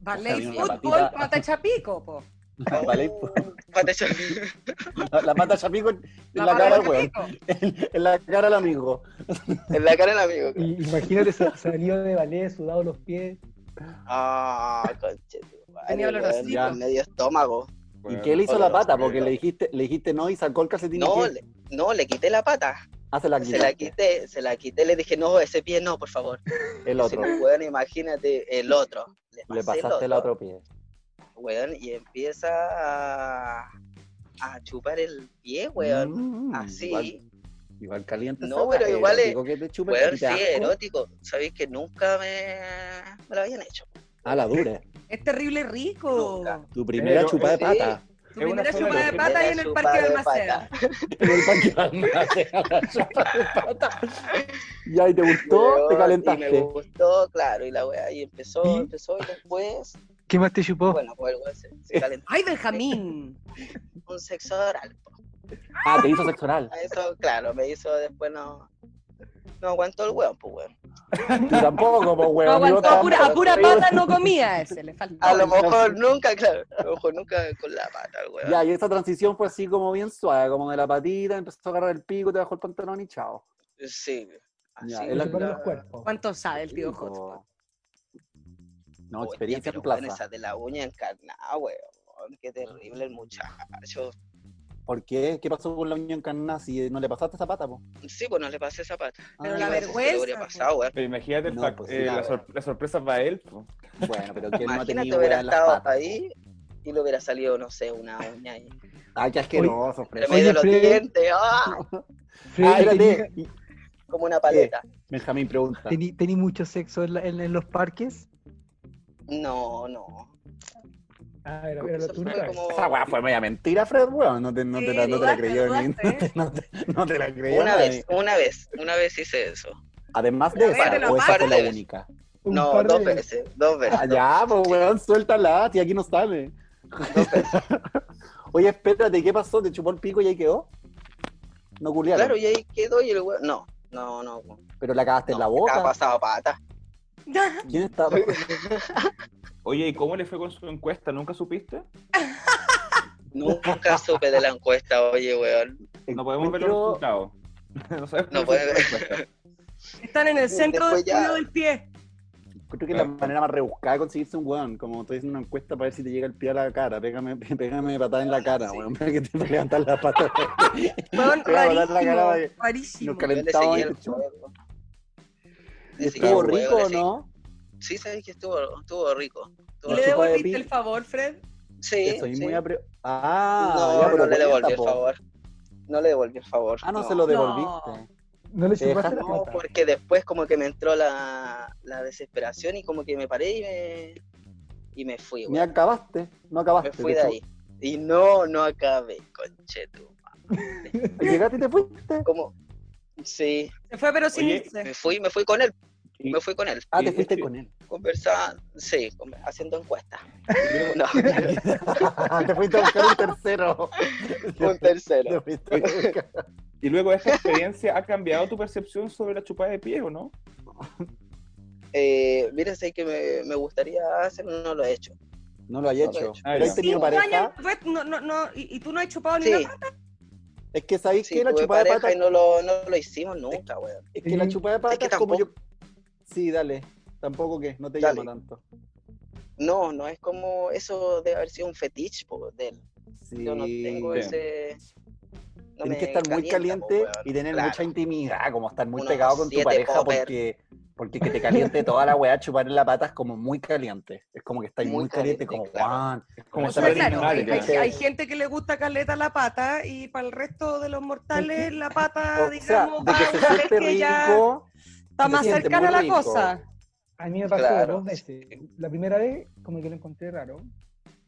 Ballet y fútbol, pata chapico, po. Ballet, Oh, pata hecha- la, la pata chapico en La cara, weón. chapico. En, en la cara al amigo. en la cara del amigo. Y imagínate, sa- salió de ballet, sudado los pies. Ah, conche Tenía olorcito. medio estómago. ¿Y qué le hizo la pata? Porque le dijiste, le dijiste no y sacó el calcetín. y No, ¿qué? le, no, le quité la pata. Ah, se la Se la quité, se la quité, le dije, no, ese pie no, por favor. El otro. Si no, weón, imagínate el otro. Le, pasaste el otro pie. Weón, y empieza a, a chupar el pie, weón. Mm, así. Igual, igual caliente. No, pero igual es- que te Weón, ¿te sí, asco? erótico. Sabéis que nunca me, me lo habían hecho. Ah, la dura. Es terrible rico. Tu primera Pero, chupa de sí. pata. Tu primera chupada de pata y en el parque de Almaceda. En el parque de Almaceda, la chupa de pata. Ya, ¿y te gustó? ¿Te Y calentaste? me gustó, claro, y la weá, y empezó, ¿Y? empezó, y después, ¿Qué más te chupó? bueno, pues el weón se, se calentó. ¡Ay, Benjamín! Un sexo oral. Ah, te hizo sexo oral. Eso, claro, me hizo después no. No aguantó el weón, pues weón. Tú tampoco, pues, No weón. aguantó, a pura, a pura tampoco. pata no comía ese, le faltó. A lo mejor nunca, claro, a lo mejor nunca con la pata, weón. Ya, y esa transición fue así como bien suave, como de la patita, empezó a agarrar el pico, te bajó el pantalón y chao. Sí. Así, Ya, la-. ¿Cuánto sabe el tío. Hotspot? No, experiencia en plaza. esa de la uña encarnada, weón. Qué terrible el muchacho. ¿Por qué? ¿Qué pasó con la uña encarnada si no le pasaste esa pata, po? Sí, pues no le pasé esa pata. Pero Ah, la vergüenza, pasado. Pero imagínate el No, pues, eh, sí, la, la sor- la sorpresa para él. po. Bueno, pero que él no ha tenido hubiera estado patas. ahí y le hubiera salido, no sé, una uña ahí. Ay, qué asqueroso, Fred. Entre medio de los Fred. dientes, ¡ah! Ah, ¿tení- espérate. Y- Como una paleta. Benjamín pregunta. tení, tení mucho sexo en, la- en- en los parques? No, no. Ah, era, era lo como- Esa weá fue media mentira, Fred, weón. No te, no te, la, no te la creyó ni. No te, no te la creyó Una vez, una vez, una vez hice eso. Además de esa, la o esa fue la única. Un No, de dos veces, dos veces. Ah, ya, pues weón, suéltala, si aquí no sale. Dos veces. Oye, espérate, ¿qué pasó? ¿Te chupó el pico y ahí quedó? No culiaron. Claro, y ahí quedó y el weón. No, no, no. Pero la cagaste en la boca. pasado pata. ¿Quién estaba? Oye, ¿y cómo le fue con su encuesta? ¿Nunca supiste? Nunca supe de la encuesta, oye, weón. No podemos ver los resultados. no puede encuesta. Están en el centro del del pie. Creo que es la manera más rebuscada de conseguirse un weón. Como estoy haciendo una encuesta para ver si te llega el pie a la cara. Pégame, pégame patada en la cara, Sí. weón. Para que te levantas la pata. Weón, botar la cara rarísimo, rarísimo. Nos calentamos estuvo rico o no? Sí, sabes que estuvo, estuvo rico. Estuvo ¿Y La le devolviste el favor, Fred? Sí, sí. muy apre- Ah, no, ya, pero no le devolví el favor. No le devolví el favor. Ah, no, no. se lo devolviste. No le la dejaste- No, pata. porque después como que me entró la, la desesperación y como que me paré y me, y me fui, weón. acabaste, no acabaste. Me fui de ahí. Y no, no acabé, conchetu. Llegaste y te fuiste. Como, sí, Se fue pero sin Oye, irse. me fui, me fui con él, Y- me fui con él. Ah, te fuiste con él. Conversando, sí, con- haciendo encuestas. No, te fuiste a buscar un tercero. un tercero. Y luego de esta experiencia, ¿ha cambiado tu percepción sobre la chupada de pie o no? Eh, mira, sé que me, me gustaría hacer, no lo he hecho. No lo hay No lo he hecho. hecho. Ah, ¿Pero ya. has tenido Cinco pareja? años no, no, no, y, y tú no has chupado ni una pata. Es que sabéis sí, que la chupada de pata y no lo, no lo hicimos nunca, weón. Es que la chupada de pata Es que es como yo. Sí, dale. Tampoco que, no te Dale. llama tanto. No, no es como eso de haber sido un fetiche po, de él. Sí. Yo no tengo ese. no Tienes que estar muy calienta, caliente y tener Claro. mucha intimidad, como estar muy Unos pegado con tu pareja popper. porque, porque que te caliente toda la weá, chupar en la pata es como muy caliente. Es como que estáis muy, Muy caliente, caliente, como claro. Juan. Es como saber claro, hay, hay- gente que le gusta caleta la pata y para el resto de los mortales la pata, O sea, digamos, de que va se siente que ya rico. Está más cercana la rico. cosa. A mí me pasó Claro. dos veces. La primera vez, como que lo encontré raro.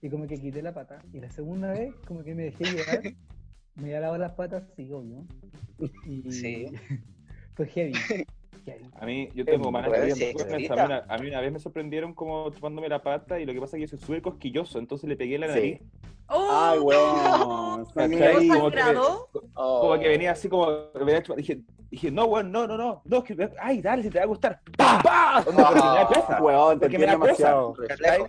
Y como que quité la pata. Y la segunda vez, como que me dejé llevar. me había lavado las patas, sí, obvio. Y Sí. fue heavy. A mí, yo tengo malas Bueno, experiencias. sí, A mí, excita. una, a mí una vez me sorprendieron como chupándome la pata y lo que pasa es que yo soy súper cosquilloso, entonces le pegué la Sí. ¡Oh! Ay, weón. ¿Y ¿Cachai? Como que-? Oh. Como que venía así como, venía dije, dije, no, weón, no, no, no, no, es que, ay, dale, si te va a gustar. ¡Pah! ¡Pah! Porque me da cosa. Weón, te Porque me da demasiado. ¿cachai?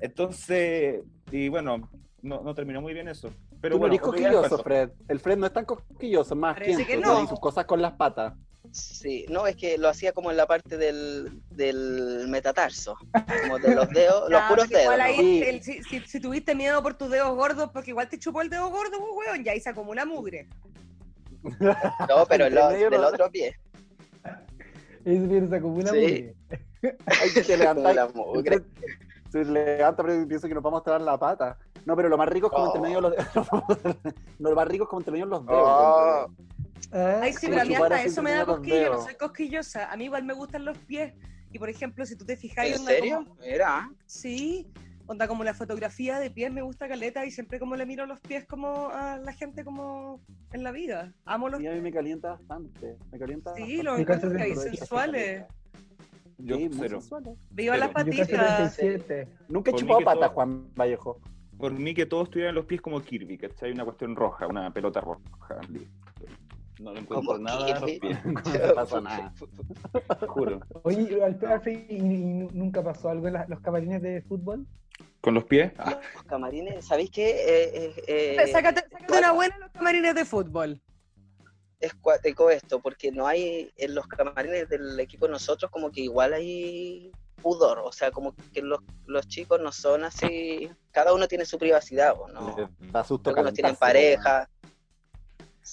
Entonces, y bueno, no, no terminó muy bien eso. Pero Tú no bueno, eres otro día cosquilloso. Fred. El Fred no es tan cosquilloso, es más Parece que no. sus cosas con las patas. Sí, no, es que lo hacía como en la parte del, del metatarso, como de los dedos, los Ya, puros porque igual dedos. ahí, ¿no? Sí. el- si, si- si tuviste miedo por tus dedos gordos, porque igual te chupó el dedo gordo, pues, weón, y ahí se acumula mugre. No, pero el, del otro pie. Eso viene se acumula Sí. mugre. Hay que te levantar. la mugre. Se levanta, pero pienso que nos vamos a mostrar la pata. No, pero lo más rico es como Oh. entre medio de los no, lo más rico es como entre medio de los dedos. Oh, Ay, sí, pero a mí hasta eso me da cosquillo, no soy cosquillosa. A mí igual me gustan los pies. Y por ejemplo, si tú te fijas, ¿En serio? como- Mira. sí, onda como la fotografía de pies me gusta caleta y siempre como le miro los pies como a la gente como en la vida. Amo los Sí, a mí me calienta bastante. Me calienta. Sí, bastante. los Mi casa encuentro es que hay sensuales. Yo Sí, cero. sensuales. Viva las patitas. 37. Nunca he chupado que patas, todo- Juan Vallejo. Por mí que todos tuvieran los pies como Kirby, ¿cachai? Una cuestión roja, una pelota roja. No le encuentro nada a los Kirby. pies, No pasa nada. juro. Oye, Alfred, Alfred, ¿y, y nunca pasó algo en la- los camarines de fútbol? ¿Con los pies? Ah, Los camarines, ¿sabéis qué? Eh, eh, eh, Sácate, sácate una buena en los camarines de fútbol. es cuático esto, porque no hay, en los camarines del equipo de nosotros como que igual hay pudor, o sea, como que los, los chicos no son así, cada uno tiene su privacidad, ¿o ¿no? Da susto Algunos tienen pareja.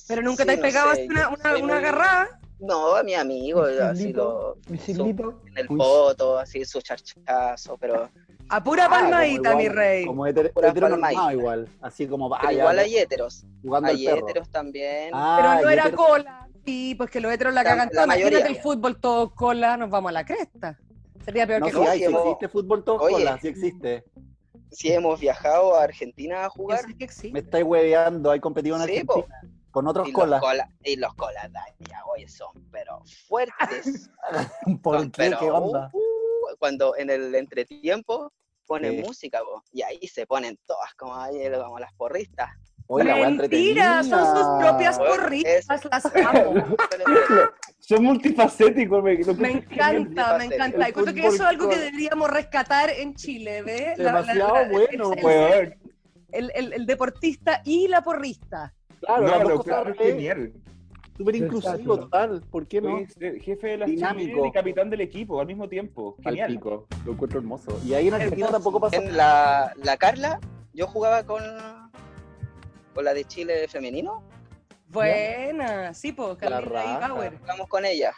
Pero nunca Sí, te has no pegado sé, así una, una, una muy- agarrada. No, a mi amigo, así lo, Mi en el Uy. poto, así su charchazo, pero A pura Ah, como palmadita, mi rey. Como heter- Pura palmadita. igual. Así como vaya. igual hay héteros, jugando hay héteros también. Ah, Pero no era hetero- cola. Sí, pues que los heteros la La- cagan toda. Imagínate el fútbol todo cola, nos vamos a la cresta. Sería peor No, que cola. hay, sí Oye, existe fútbol todo oye. cola, sí existe. Si hemos viajado a Argentina a Yo jugar, sé que sí. Me estáis hueveando, hay competido en Sí, Argentina. Con otros y colas. los colas, y los colas allá, oye, son pero fuertes. ¿Por Son, qué? pero, ¿Qué onda? uh, cuando en el entretiempo ponen Sí. música, y ahí se ponen todas como ahí, como las porristas. Oye, la Mentira, son sus propias Bueno, porritas, las amo. Son multifacéticos, me, Me encanta, me encanta. El Encuentro que eso es algo que cola. deberíamos rescatar en Chile, ¿ves? La- la- Demasiado la- el- bueno, el- el, el- el deportista y la porrista. Claro, No, cosas encuentro re- genial. súper inclusivo, total. ¿Por qué no? Soy jefe de la Dinámico. Y capitán del equipo al mismo tiempo. Al Genial. Lo encuentro hermoso. Y ahí en Argentina tampoco pasa en la, la Carla, yo jugaba con, con la de Chile femenino, Buena, sí, pues, Carlita y. Bauer. jugamos con ella,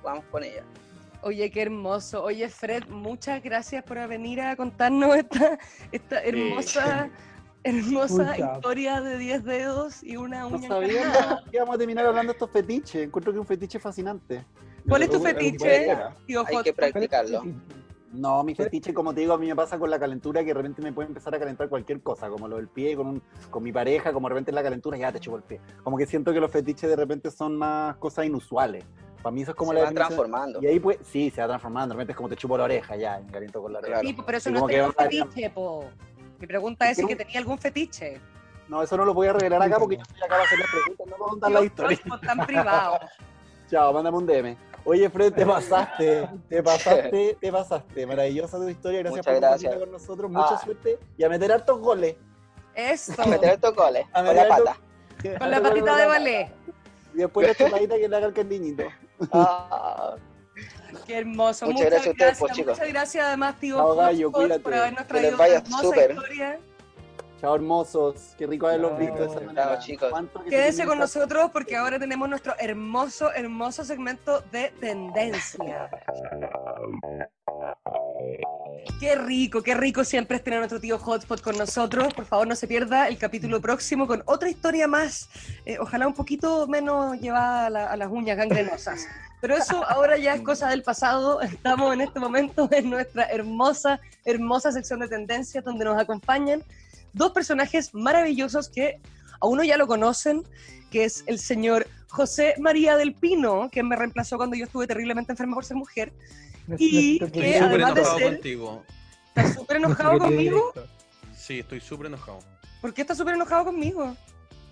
jugamos con ella. Oye, qué hermoso. Oye, Fred, muchas gracias por venir a contarnos esta, esta hermosa, hermosa historia de 10 dedos y una No uña sabía encarnada. que íbamos a terminar hablando de estos fetiches. Encuentro que es un fetiche fascinante. ¿Cuál es tu fetiche, tío Hay que practicarlo. No, mi fetiche, como te digo, a mí me pasa con la calentura que de repente me puede empezar a calentar cualquier cosa, como lo del pie con, un, con mi pareja, como de repente la calentura, ya te chupo el pie. Como que siento que los fetiches de repente son más cosas inusuales. Para mí eso es como Se la van definición- transformando. Y ahí pues, sí, se va transformando. De repente es como te chupo la oreja, ya, me caliento con la oreja. Sí, pero eso Y no es un va- fetiche, po. Mi pregunta es si que tenía algún fetiche. No, eso no lo voy a revelar acá porque yo estoy acá para hacer las preguntas, no para contar la historia. Hot, tan privado. Chao, mándame un DM. Oye, Fred, te pasaste, te pasaste, te pasaste. Maravillosa tu historia, gracias Muchas por gracias. con nosotros. Mucha Ah. suerte y a meter hartos goles. Eso. A meter estos goles A con meter la estos- pata. Con la patita de ballet. Y después la chupadita que le haga el candiñito. Ah, Qué hermoso. Muchas Muchas, gracias a ustedes, gracias. pues, chicos. Muchas gracias además, tío, gallo, cuídate. por habernos Que traído les vaya esta hermosa historia. Chao, hermosos. Qué rico haberlos Chao. visto de esa chicos. ¿Cuánto que se Quédense con nosotros porque ahora tenemos nuestro hermoso, hermoso segmento de tendencia. Qué rico, qué rico siempre es tener a nuestro tío Hotspot con nosotros. Por favor, no se pierda el capítulo próximo con otra historia más, eh, ojalá un poquito menos llevada a, la- a las uñas gangrenosas. Pero eso ahora ya es cosa del pasado. Estamos en este momento en nuestra hermosa, hermosa sección de tendencias donde nos acompañan dos personajes maravillosos que a uno ya lo conocen, que es el señor José María del Pino, que me reemplazó cuando yo estuve terriblemente enferma por ser mujer. Y que Estoy querido- súper además de enojado ser- contigo. ¿Estás súper enojado conmigo? Sí, estoy súper enojado. ¿Por qué estás súper enojado conmigo?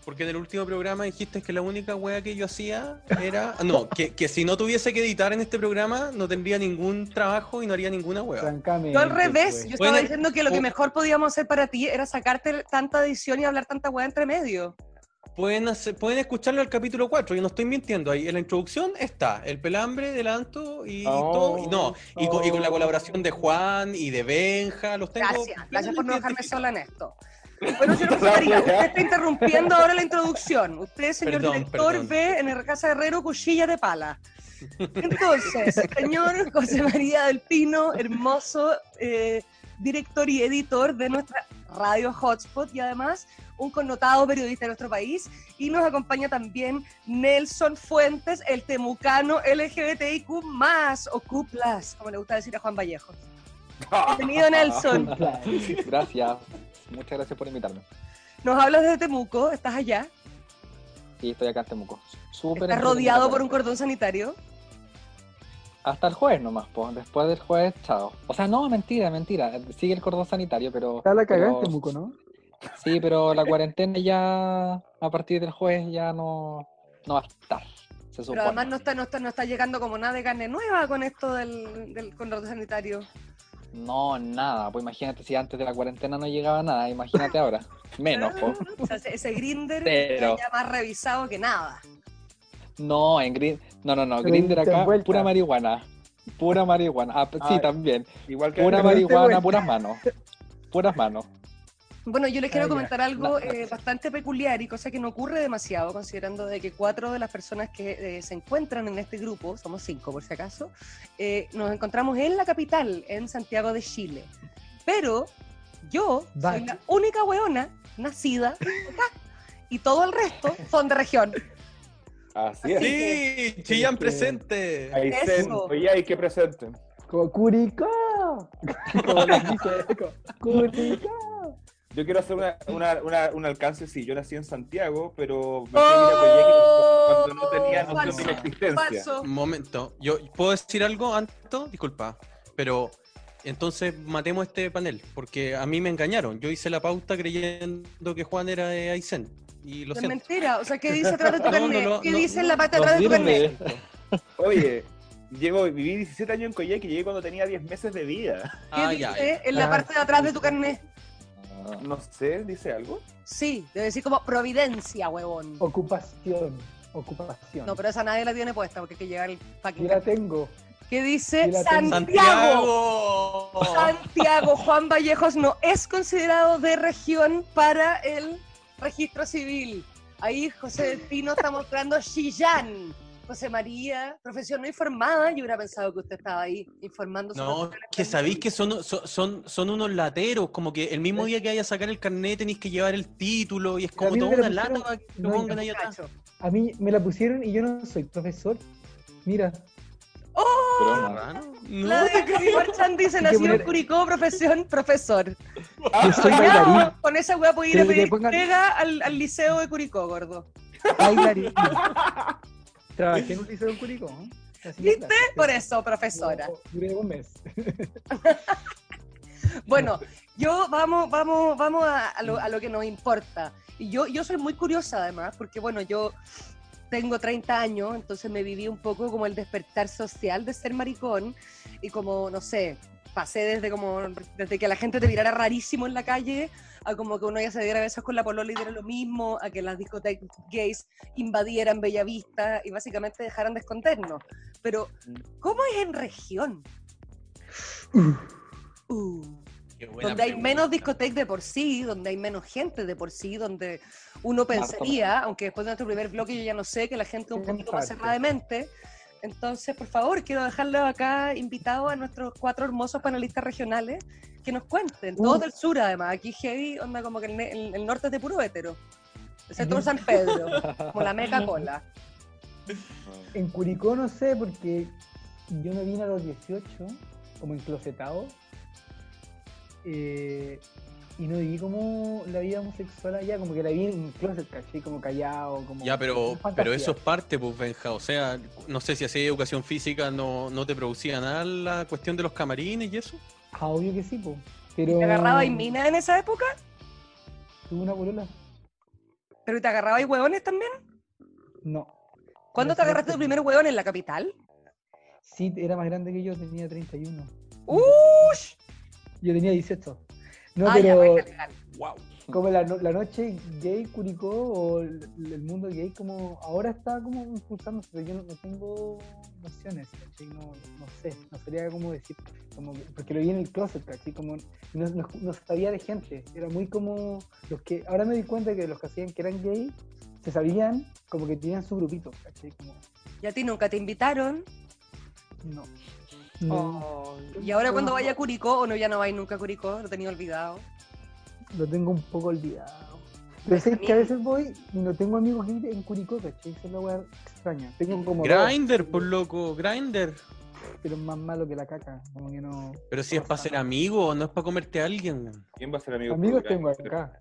Porque en el último programa dijiste que la única wea que yo hacía era. No, que, que si no tuviese que editar en este programa, no tendría ningún trabajo y no haría ninguna wea. Yo al revés, pues. yo estaba Bueno, diciendo que lo que mejor podíamos hacer para ti era sacarte tanta edición y hablar tanta weá entre medio. Pueden, hacer- pueden escucharlo al capítulo 4, yo no estoy mintiendo. Ahí en la introducción está el pelambre, delanto y Oh, todo. y no, y con, y con la oh. colaboración de Juan y de Benja, los tengo. Gracias, gracias por no dejarme sola en esto. Bueno, señor usted está interrumpiendo ahora la introducción. Usted, señor Perdón, director, perdón. ve en el Casa Herrero cuchilla de pala. Entonces, señor José María del Pino, hermoso eh, director y editor de nuestra radio Hotspot y además un connotado periodista de nuestro país. Y nos acompaña también Nelson Fuentes, el temucano LGBTIQ+, o Q+, como le gusta decir a Juan Vallejo. Bienvenido, Nelson. Gracias. Muchas gracias por invitarme. Nos hablas de Temuco, estás allá, Sí, estoy acá en Temuco. Súper estás rodeado por un cordón sanitario. Hasta el jueves nomás, pues. Después del jueves, chao. O sea, no, mentira, mentira. Sigue el cordón sanitario, pero. Está la cagada en Temuco, ¿no? Sí, pero la cuarentena ya. A partir del jueves ya no. No va a estar. Se supone. Pero además no está, no, está, no está llegando como nada de carne nueva con esto del, del cordón sanitario. No, nada. Pues imagínate si antes de la cuarentena no llegaba nada. Imagínate ahora. Menos, pues. O sea, ese, grinder Pero- ya más revisado que nada. No, en Green. No, no, no. Grinder acá, vuelta. pura marihuana. Pura marihuana. Ah, sí, también. Igual que Pura marihuana, puras manos. Puras manos. Bueno, yo les quiero Ah, ya. comentar algo No. eh, bastante peculiar y cosa que no ocurre demasiado, considerando de que cuatro de las personas que eh, se encuentran en este grupo, somos cinco por si acaso, eh, nos encontramos en la capital, en Santiago de Chile. Pero yo soy la única weona nacida acá y todo el resto son de región. Así es. Sí, Chillán presente. Ahí oye, hay que presente. Como Curicó. Como les dice. Curicó. Yo quiero hacer una, una, una- un alcance, sí, yo nací en Santiago, pero me Oh, cuando no tenía noción falso, de mi existencia. Falso. Un momento, yo puedo decir algo, Anto, disculpa, pero entonces matemos este panel, porque a mí me engañaron. Yo hice la pauta creyendo que Juan era de Aysén. Y lo Es siento. mentira. O sea, ¿qué dice atrás de tu No, carnet? no, ¿Qué no, dice en no, la parte atrás de tu carnet? Oye, llevo, viví 17 años en Coyhaique y llegué cuando tenía 10 meses de vida. ¿Qué Ah, dice ya. en la Ah, parte de atrás de tu carnet? No sé, dice algo. Sí, debe decir como Providencia, huevón. Ocupación. Ocupación. No, pero esa nadie la tiene puesta porque hay que llegar al fucking Yo la tengo. ¿Qué dice? ¡Santiago! Santiago Juan Vallejos no es considerado de región para el registro civil. Ahí José del Pino está mostrando Chillán. José María, profesión no informada, yo hubiera pensado que usted estaba ahí informando No, que sabéis que son, son, son, son unos lateros, como que el mismo día que vaya a sacar el carnet tenéis que llevar el título y es como toda una lata pusieron- para que lo no, pongan ahí atrás. A mí me la pusieron y yo no soy profesor. Mira, Broma. No, La de Marchand dice, nacido en Curicó, profesión, profesor. yo soy bailarín. con esa weá puedo ir a pedir pongan- al, al liceo de Curicó, gordo. Bailarín. Trabajé en un liceo en Curicó. Haciendo ¿Viste? Por eso, profesora. Duré un mes. Bueno, yo vamos, vamos, vamos a, a lo, a lo que nos importa. Y yo, yo soy muy curiosa además, porque bueno, yo tengo 30 años, entonces me viví un poco como el despertar social de ser maricón y como, no sé, pasé desde como, desde que la gente te mirara rarísimo en la calle, a como que uno ya se diera besos con la polola y diera lo mismo, a que las discotecas gays invadieran Bellavista y básicamente dejaran de escondernos. Pero, ¿cómo es en región? Uh donde hay pregunta. menos discotecas de por sí, donde hay menos gente de por sí, donde uno pensaría, aunque después de nuestro primer bloque yo ya no sé, que la gente es un poquito más cerrada de mente. Entonces, por favor, quiero dejarlo acá invitado a nuestros cuatro hermosos panelistas regionales que nos cuenten, todos Uh. del sur además, aquí heavy, onda como que el, el- el norte es de puro hétero, excepto Ujú. San Pedro, como la meca cola. En Curicó no sé, porque yo me vine a los 18, como enclosetado, eh, y no viví como la vida homosexual allá, como que la vi en un closet, ¿cachai? Como callado, como... Ya, pero, pero eso es parte, pues, Benja. O sea, no sé si hacía educación física, no, no te producía nada la cuestión de los camarines y eso. Ah, obvio que sí. Pero... ¿Te agarraba y mina en esa época? ¿Tuve una polola? ¿Pero te agarraba y hueones también? No. ¿Cuándo te agarraste tu primer hueón en la capital? Sí, era más grande que yo, tenía 31. ¡Ush! Yo tenía 18. No, Ah, ya, pero. Wow. como la, no- la noche gay Curicó o el, el mundo gay como ahora está como impulsándose, pero yo no, no tengo nociones, ¿cachai? No, no sé, no sabría cómo decir, como, que- porque lo vi en el closet, ¿cachai? Como no, no, no sabía de gente, era muy como los que, ahora me di cuenta que los que hacían que eran gay, se sabían como que tenían su grupito, ¿cachai? Como, ¿Y a ti nunca te invitaron? no. No, Oh, ¿Y ahora cuando vaya a Curicó o no ya no vais nunca a Curicó? Lo tenía olvidado. lo tengo un poco olvidado. Pero sé que a veces voy y no tengo amigos en Curicó, ¿cachai? Esa es la weá extraña. Tengo como dos, Grinder, por loco, Grinder. pero es más malo que la caca. Como que no. Pero si es para ser amigo, no es para comerte a alguien. ¿Quién va a ser amigo? Amigos tengo acá.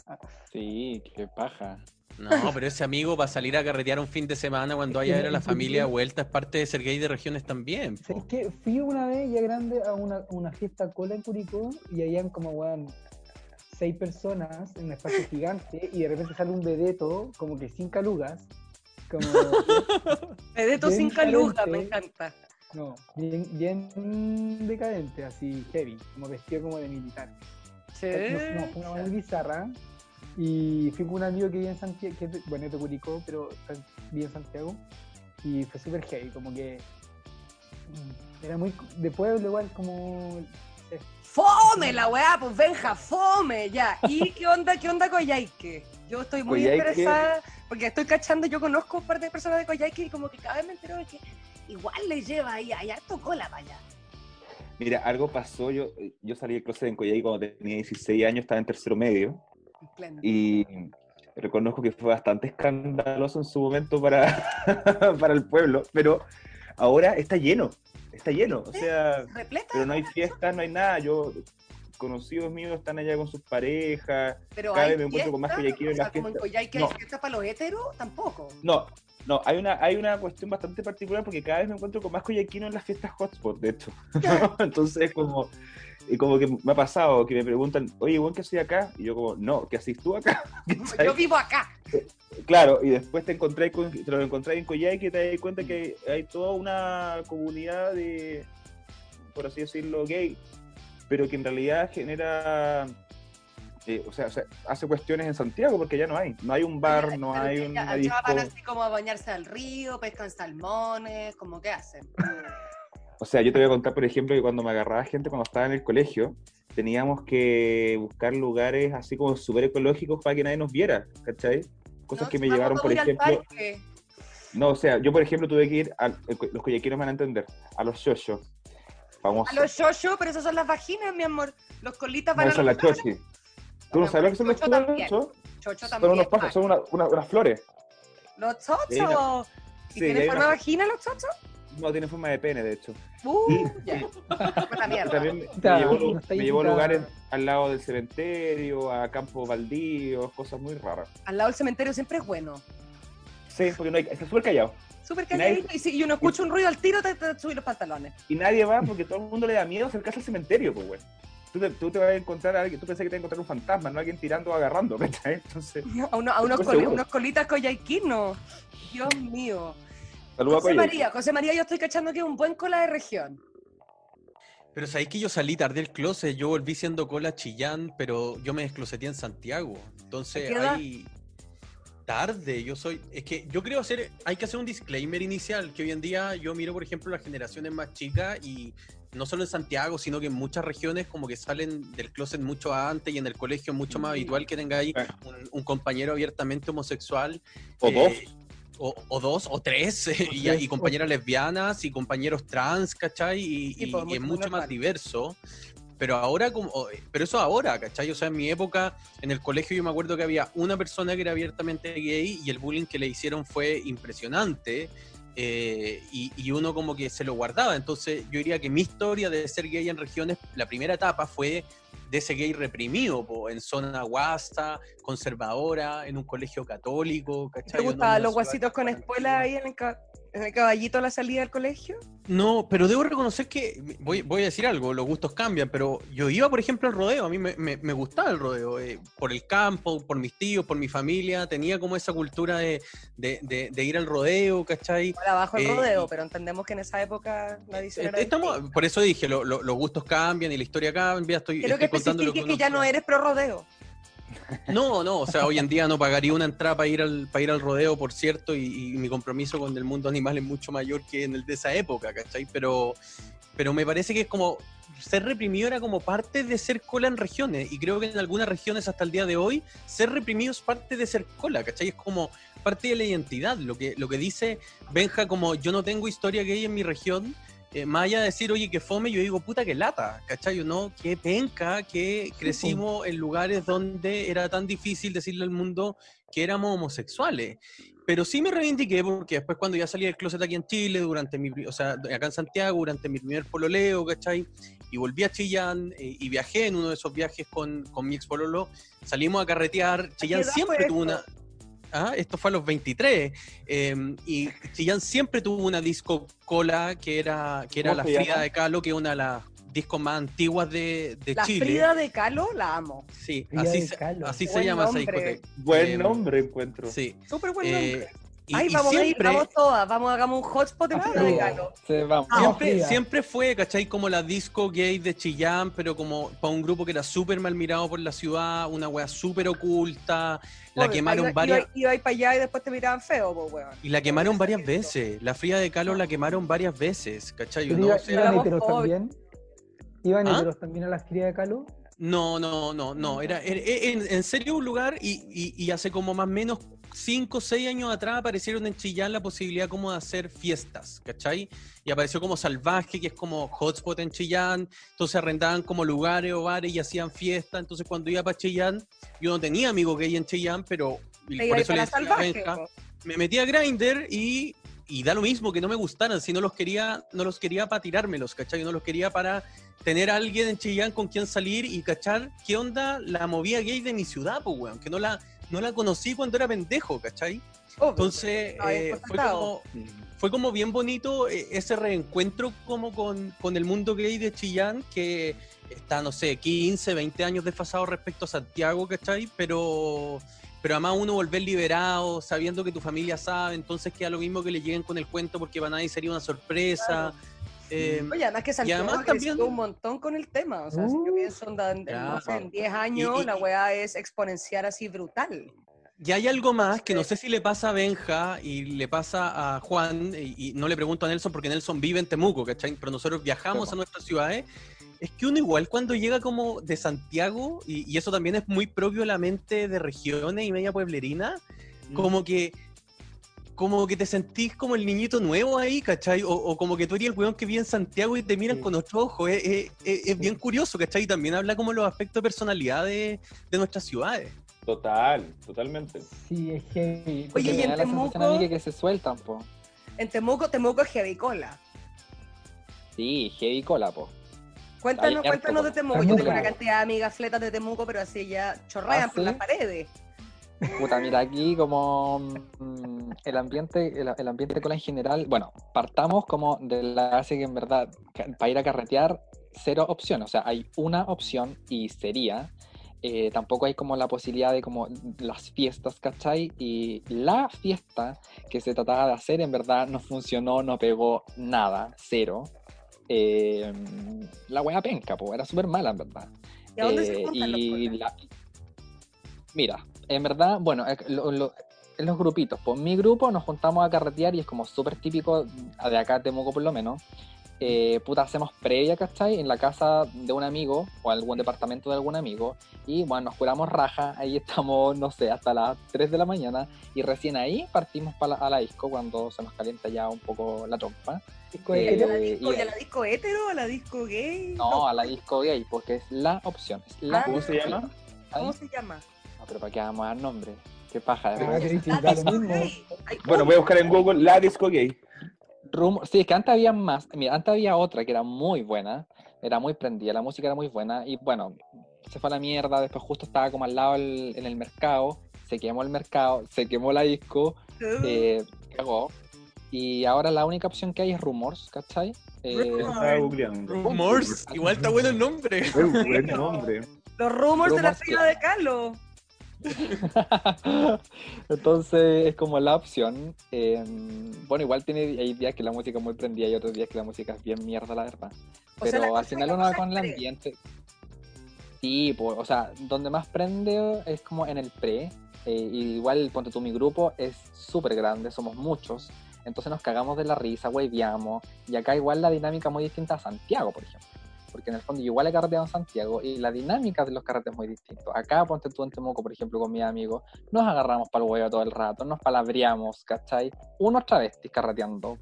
Sí, qué paja. No, pero ese amigo para salir a carretear un fin de semana cuando vaya a ver a la familia vuelta es parte de ser gay de regiones también. po. ¿Sabes qué? Fui una vez ya grande a una, a una fiesta cola en Curicó y habían como, weón, seis personas en un espacio gigante y de repente sale un vedeto, como que sin calugas. Como, Pedeto Bien sin caluga, me encanta. no, bien, bien decadente, así heavy, como vestido como de militar. Sí. No, no, fue una muy bizarra. Y fui con un amigo que vive en Santiago, que bueno, es de Curicó, pero vive en Santiago. Y fue súper heavy, como que mm, era muy de pueblo igual, como eh, ¡Fome la weá! Pues Benja, fome, ya. ¿Y qué onda, qué onda Coyhaique? Yo estoy muy Coyhaique- interesada, porque estoy cachando, yo conozco un par de personas de Coyhaique y como que cada vez me entero de que igual le lleva ahí, allá tocó la valla. Mira, algo pasó. Yo, yo salí del closet en Coyhai cuando tenía 16 años, estaba en tercero medio. Y reconozco que fue bastante escandaloso en su momento para, para el pueblo, pero ahora está lleno, está lleno. O sea, pero no hay fiestas, no hay nada. Yo, conocidos míos están allá con sus parejas. pero cada hay vez me encuentro con más fiesta, o en las como en fiestas. No. hay fiesta para los heteros, tampoco. No, no, hay una, hay una cuestión bastante particular porque cada vez me encuentro con más coyaquinos en las fiestas hotspot, de hecho. Entonces, como, y como que me ha pasado que me preguntan, oye, ¿buen que estoy acá? Y yo como, no, ¿qué haces tú acá? Yo vivo acá. Claro, y después te encontré con, te lo encontré en Coyhaique y te das cuenta que hay toda una comunidad de, por así decirlo, gay, pero que en realidad genera, eh, o, sea, o sea, hace cuestiones en Santiago porque ya no hay, no hay un bar, no Pero hay que una ya- disco. ya van así como a bañarse al río, pescan salmones, como que hacen. O sea, yo te voy a contar, por ejemplo, que cuando me agarraba gente cuando estaba en el colegio, teníamos que buscar lugares así como súper ecológicos para que nadie nos viera, ¿cachai? Cosas No, que me llevaron, por ejemplo... No, o sea, yo por ejemplo tuve que ir, a, los coyaquinos van a entender, a los. Vamos. A los shosho, pero esas son las vaginas, mi amor. Los colitas van No, a son las chochi. ¿Tú no sabes lo que son los Chocho también. chochos? Chocho Son también. unos pájaros, son una- una- unas flores. Los chochos. ¿Y Sí, tienen forma una- vagina los chochos? No, tienen forma de pene, de hecho. Uh, ya. También me llevó, me llevó a lugares al lado del cementerio, a campos baldíos, cosas muy raras. Al lado del cementerio siempre es bueno. Sí, porque no hay, está súper callado. Súper Y nadie- calladito. Y si y uno escucha un ruido al tiro, te, te los pantalones. Y nadie va porque todo el mundo le da miedo acercarse al cementerio, pues, güey. Tú te, tú te vas a encontrar a alguien, tú pensás que te vas a encontrar un fantasma, no alguien tirando o agarrando, ¿cachai? Entonces, A, uno- a unos, seguro. unos colitas coyhaiquinos. Dios mío. Saludos a José. María, José María, yo estoy cachando que es un buen cola de región. Pero sabéis que yo salí tarde del closet, yo volví siendo cola chillán, pero yo me descloseté en Santiago. Entonces ahí tarde, yo soy, es que yo creo hacer, hay que hacer un disclaimer inicial, que hoy en día yo miro, por ejemplo, las generaciones más chicas y no solo en Santiago, sino que en muchas regiones como que salen del closet mucho antes y en el colegio es mucho más habitual que tengáis un, un compañero abiertamente homosexual. O eh, dos. O, o dos, o tres, y, tres, y compañeras lesbianas y compañeros trans, ¿cachai? Y, Sí, y- pues, es mucho más diverso. Pero ahora, como, pero eso ahora, ¿cachai? O sea, en mi época, en el colegio yo me acuerdo que había una persona que era abiertamente gay y el bullying que le hicieron fue impresionante. eh, y, y uno como que se lo guardaba. Entonces yo diría que mi historia de ser gay en regiones, la primera etapa fue de ese gay reprimido, po, en zona guasta, conservadora, en un colegio católico, ¿cachai? ¿Te gustaban los guasitos con espuela ahí en el, ca- en el caballito a la salida del colegio? No, pero debo reconocer que, voy, voy a decir algo, los gustos cambian, pero yo iba, por ejemplo, al rodeo, a mí me, me- me gustaba el rodeo, eh, por el campo, por mis tíos, por mi familia, tenía como esa cultura de, de- de- de ir al rodeo, ¿cachai? Ahora abajo el Eh, rodeo, pero entendemos que en esa época la edición era Estamos, distinta. por eso dije, lo- lo- los gustos cambian y la historia cambia, estoy, que especifique ya no eres pro rodeo. No, no, o sea, hoy en día no pagaría una entrada para ir al, para ir al rodeo, por cierto, y, y mi compromiso con el mundo animal es mucho mayor que en el de esa época, ¿cachai? Pero, pero me parece que es como, ser reprimido era como parte de ser cola en regiones, y creo que en algunas regiones hasta el día de hoy, ser reprimido es parte de ser cola, ¿cachai? Es como parte de la identidad, lo que, lo que dice Benja como yo no tengo historia gay en mi región, eh, más allá de decir, oye, que fome, yo digo, puta, que lata, ¿cachai? ¿O ¿No? Que penca, que crecimos en lugares donde era tan difícil decirle al mundo que éramos homosexuales. Pero sí me reivindiqué porque después cuando ya salí del closet aquí en Chile, durante mi, o sea, acá en Santiago, durante mi primer pololeo, ¿cachai? Y volví a Chillán eh, y viajé en uno de esos viajes con, con mi ex pololo, salimos a carretear, Chillán siempre tuvo una... Ah, esto fue a los 23. eh, y Chillán siempre tuvo una disco cola que era, que era ¿Cómo la Frida llama? de Kahlo, que es una de las discos más antiguas de, de La Chile. Frida de Kahlo la amo. Sí, Frida así, de se, así se llama esa nombre. discoteca. Buen Eh, nombre encuentro. Sí. Súper buen eh, nombre. Y, Ay, y vamos a ir, siempre, vamos todas, vamos, hagamos un hotspot de Frida de. Sí, vamos. Ah, siempre, siempre fue, ¿cachai? Como la disco gay de Chillán, pero como para un grupo que era súper mal mirado por la ciudad, una wea súper oculta, la quemaron iba- varias... Iba, iba a ir para allá y después te miraban feo, pues, weón. Y la quemaron varias Eso. veces. La Frida de Kahlo la quemaron varias veces, ¿cachai? Pero ¿no? iba- O sea, ¿Iban heteros también? ¿Iban ¿Ah? heteros también a la feria de Calo? No, no, no, no. Era, era- en, en serio un lugar y, y- y hace como más o menos 5 o 6 años atrás aparecieron en Chillán la posibilidad como de hacer fiestas, ¿cachai? Y apareció como Salvaje, que es como hotspot en Chillán. Entonces arrendaban como lugares o bares y hacían fiestas. Entonces cuando iba para Chillán, yo no tenía amigos gay en Chillán, pero y por eso le salvaje, Benja, me metí a Grindr y, y da lo mismo que no me gustaran, si no los quería, no los quería para tirármelos, ¿cachai? No los quería para tener a alguien en Chillán con quien salir y cachar qué onda la movida gay de mi ciudad, pues, weón, que no la, no la conocí cuando era pendejo, ¿cachai? Obvio. Entonces, Estaba bien eh, fue, como, fue como bien bonito eh, ese reencuentro como con, con el mundo gay de Chillán, que está, no sé, 15, 20 años desfasado respecto a Santiago, ¿cachai? Pero, pero además uno volver liberado, sabiendo que tu familia sabe, entonces queda lo mismo que le lleguen con el cuento porque para nadie sería una sorpresa. Eh, Oye, además que Santiago además también- un montón con el tema. O sea, si yo Uh. pienso en, en, Ya. no sé, en 10 años, Y- y- la weá es exponencial así brutal. Y hay algo más que no sé si le pasa a Benja y le pasa a Juan, y, y no le pregunto a Nelson porque Nelson vive en Temuco, ¿cachai? Pero nosotros viajamos a nuestras ciudades. Es que uno igual cuando llega como de Santiago, y, y eso también es muy propio de la mente de regiones y media pueblerina, como que como que te sentís como el niñito nuevo ahí, ¿cachai? O, o como que tú eres el weón que vive en Santiago y te miran Sí. con otro ojo. Es, es- es- es bien curioso, ¿cachai? Y también habla como los aspectos de personalidad de, de nuestras ciudades. Total, totalmente. Sí, es heavy. Oye, y en Temuco- que, que se sueltan, po. En Temuco, Temuco es heavy cola. Sí, heavy cola, po. Cuéntanos, harto cuéntanos de Temuco. Yo tengo una cantidad de amigas fletas de Temuco, pero así ya chorrean ¿Ah, por sí? las paredes. Puta, mira, aquí como mm, el ambiente, el, el ambiente cola en general, bueno, partamos como de la base que en verdad, para ir a carretear, cero opciones, o sea, hay una opción y sería, eh, tampoco hay como la posibilidad de como las fiestas, ¿cachai? Y la fiesta que se trataba de hacer en verdad no funcionó, no pegó nada, cero. Eh, la wea penca, pues, era súper mala en verdad. ¿Y a dónde se Eh, juntan y la- Mira, en verdad, bueno, lo- lo- en los grupitos, pues mi grupo nos juntamos a carretear y es como súper típico de acá de Temuco por lo menos. Eh, puta, hacemos previa, ¿cachai? En la casa de un amigo o algún departamento de algún amigo y bueno, nos curamos raja, ahí estamos, no sé, hasta las 3 de la mañana y recién ahí partimos para a la disco cuando se nos calienta ya un poco la trompa. Disco Eh, ¿Y a la hetero. disco, y- a la disco hetero? ¿A la disco gay? No, a la disco gay, porque es la opción. Es la Ah. ¿Cómo se llama? ¿Cómo se llama? No, pero ¿para qué vamos a dar nombre? Qué paja. Ah, lo mismo. Ay, Bueno, voy a buscar en Google la disco gay. Rum- sí, es que antes había más. Mira, antes había otra que era muy buena, era muy prendida, la música era muy buena y bueno, se fue a la mierda. Después, justo estaba como al lado el- en el mercado, se quemó el mercado, se quemó la disco, eh, cagó. Y ahora la única opción que hay es Rumors, ¿cachai? Eh, Rumors. Estaba googleando. Rumors, igual está bueno el nombre. Es buen nombre. Los rumors de la fila de Carlos. Entonces es como la opción. eh, bueno, igual tiene, hay días que la música es muy prendida y otros días que la música es bien mierda, la verdad. O sea, Pero la al final uno no va con el pre. ambiente. Sí, pues, o sea, donde más prende es como en el pre. eh, igual, ponte tú, mi grupo es súper grande, somos muchos. Entonces nos cagamos de la risa, hueviamos. Y acá igual la dinámica muy distinta a Santiago, por ejemplo. Porque en el fondo yo igual he carreteado en Santiago y la dinámica de los carretes es muy distinta. Acá, ponte tú en Temuco, por ejemplo, con mis amigos, nos agarramos para el huevo todo el rato, nos palabreamos, ¿cachai? Unos travestis carreteando,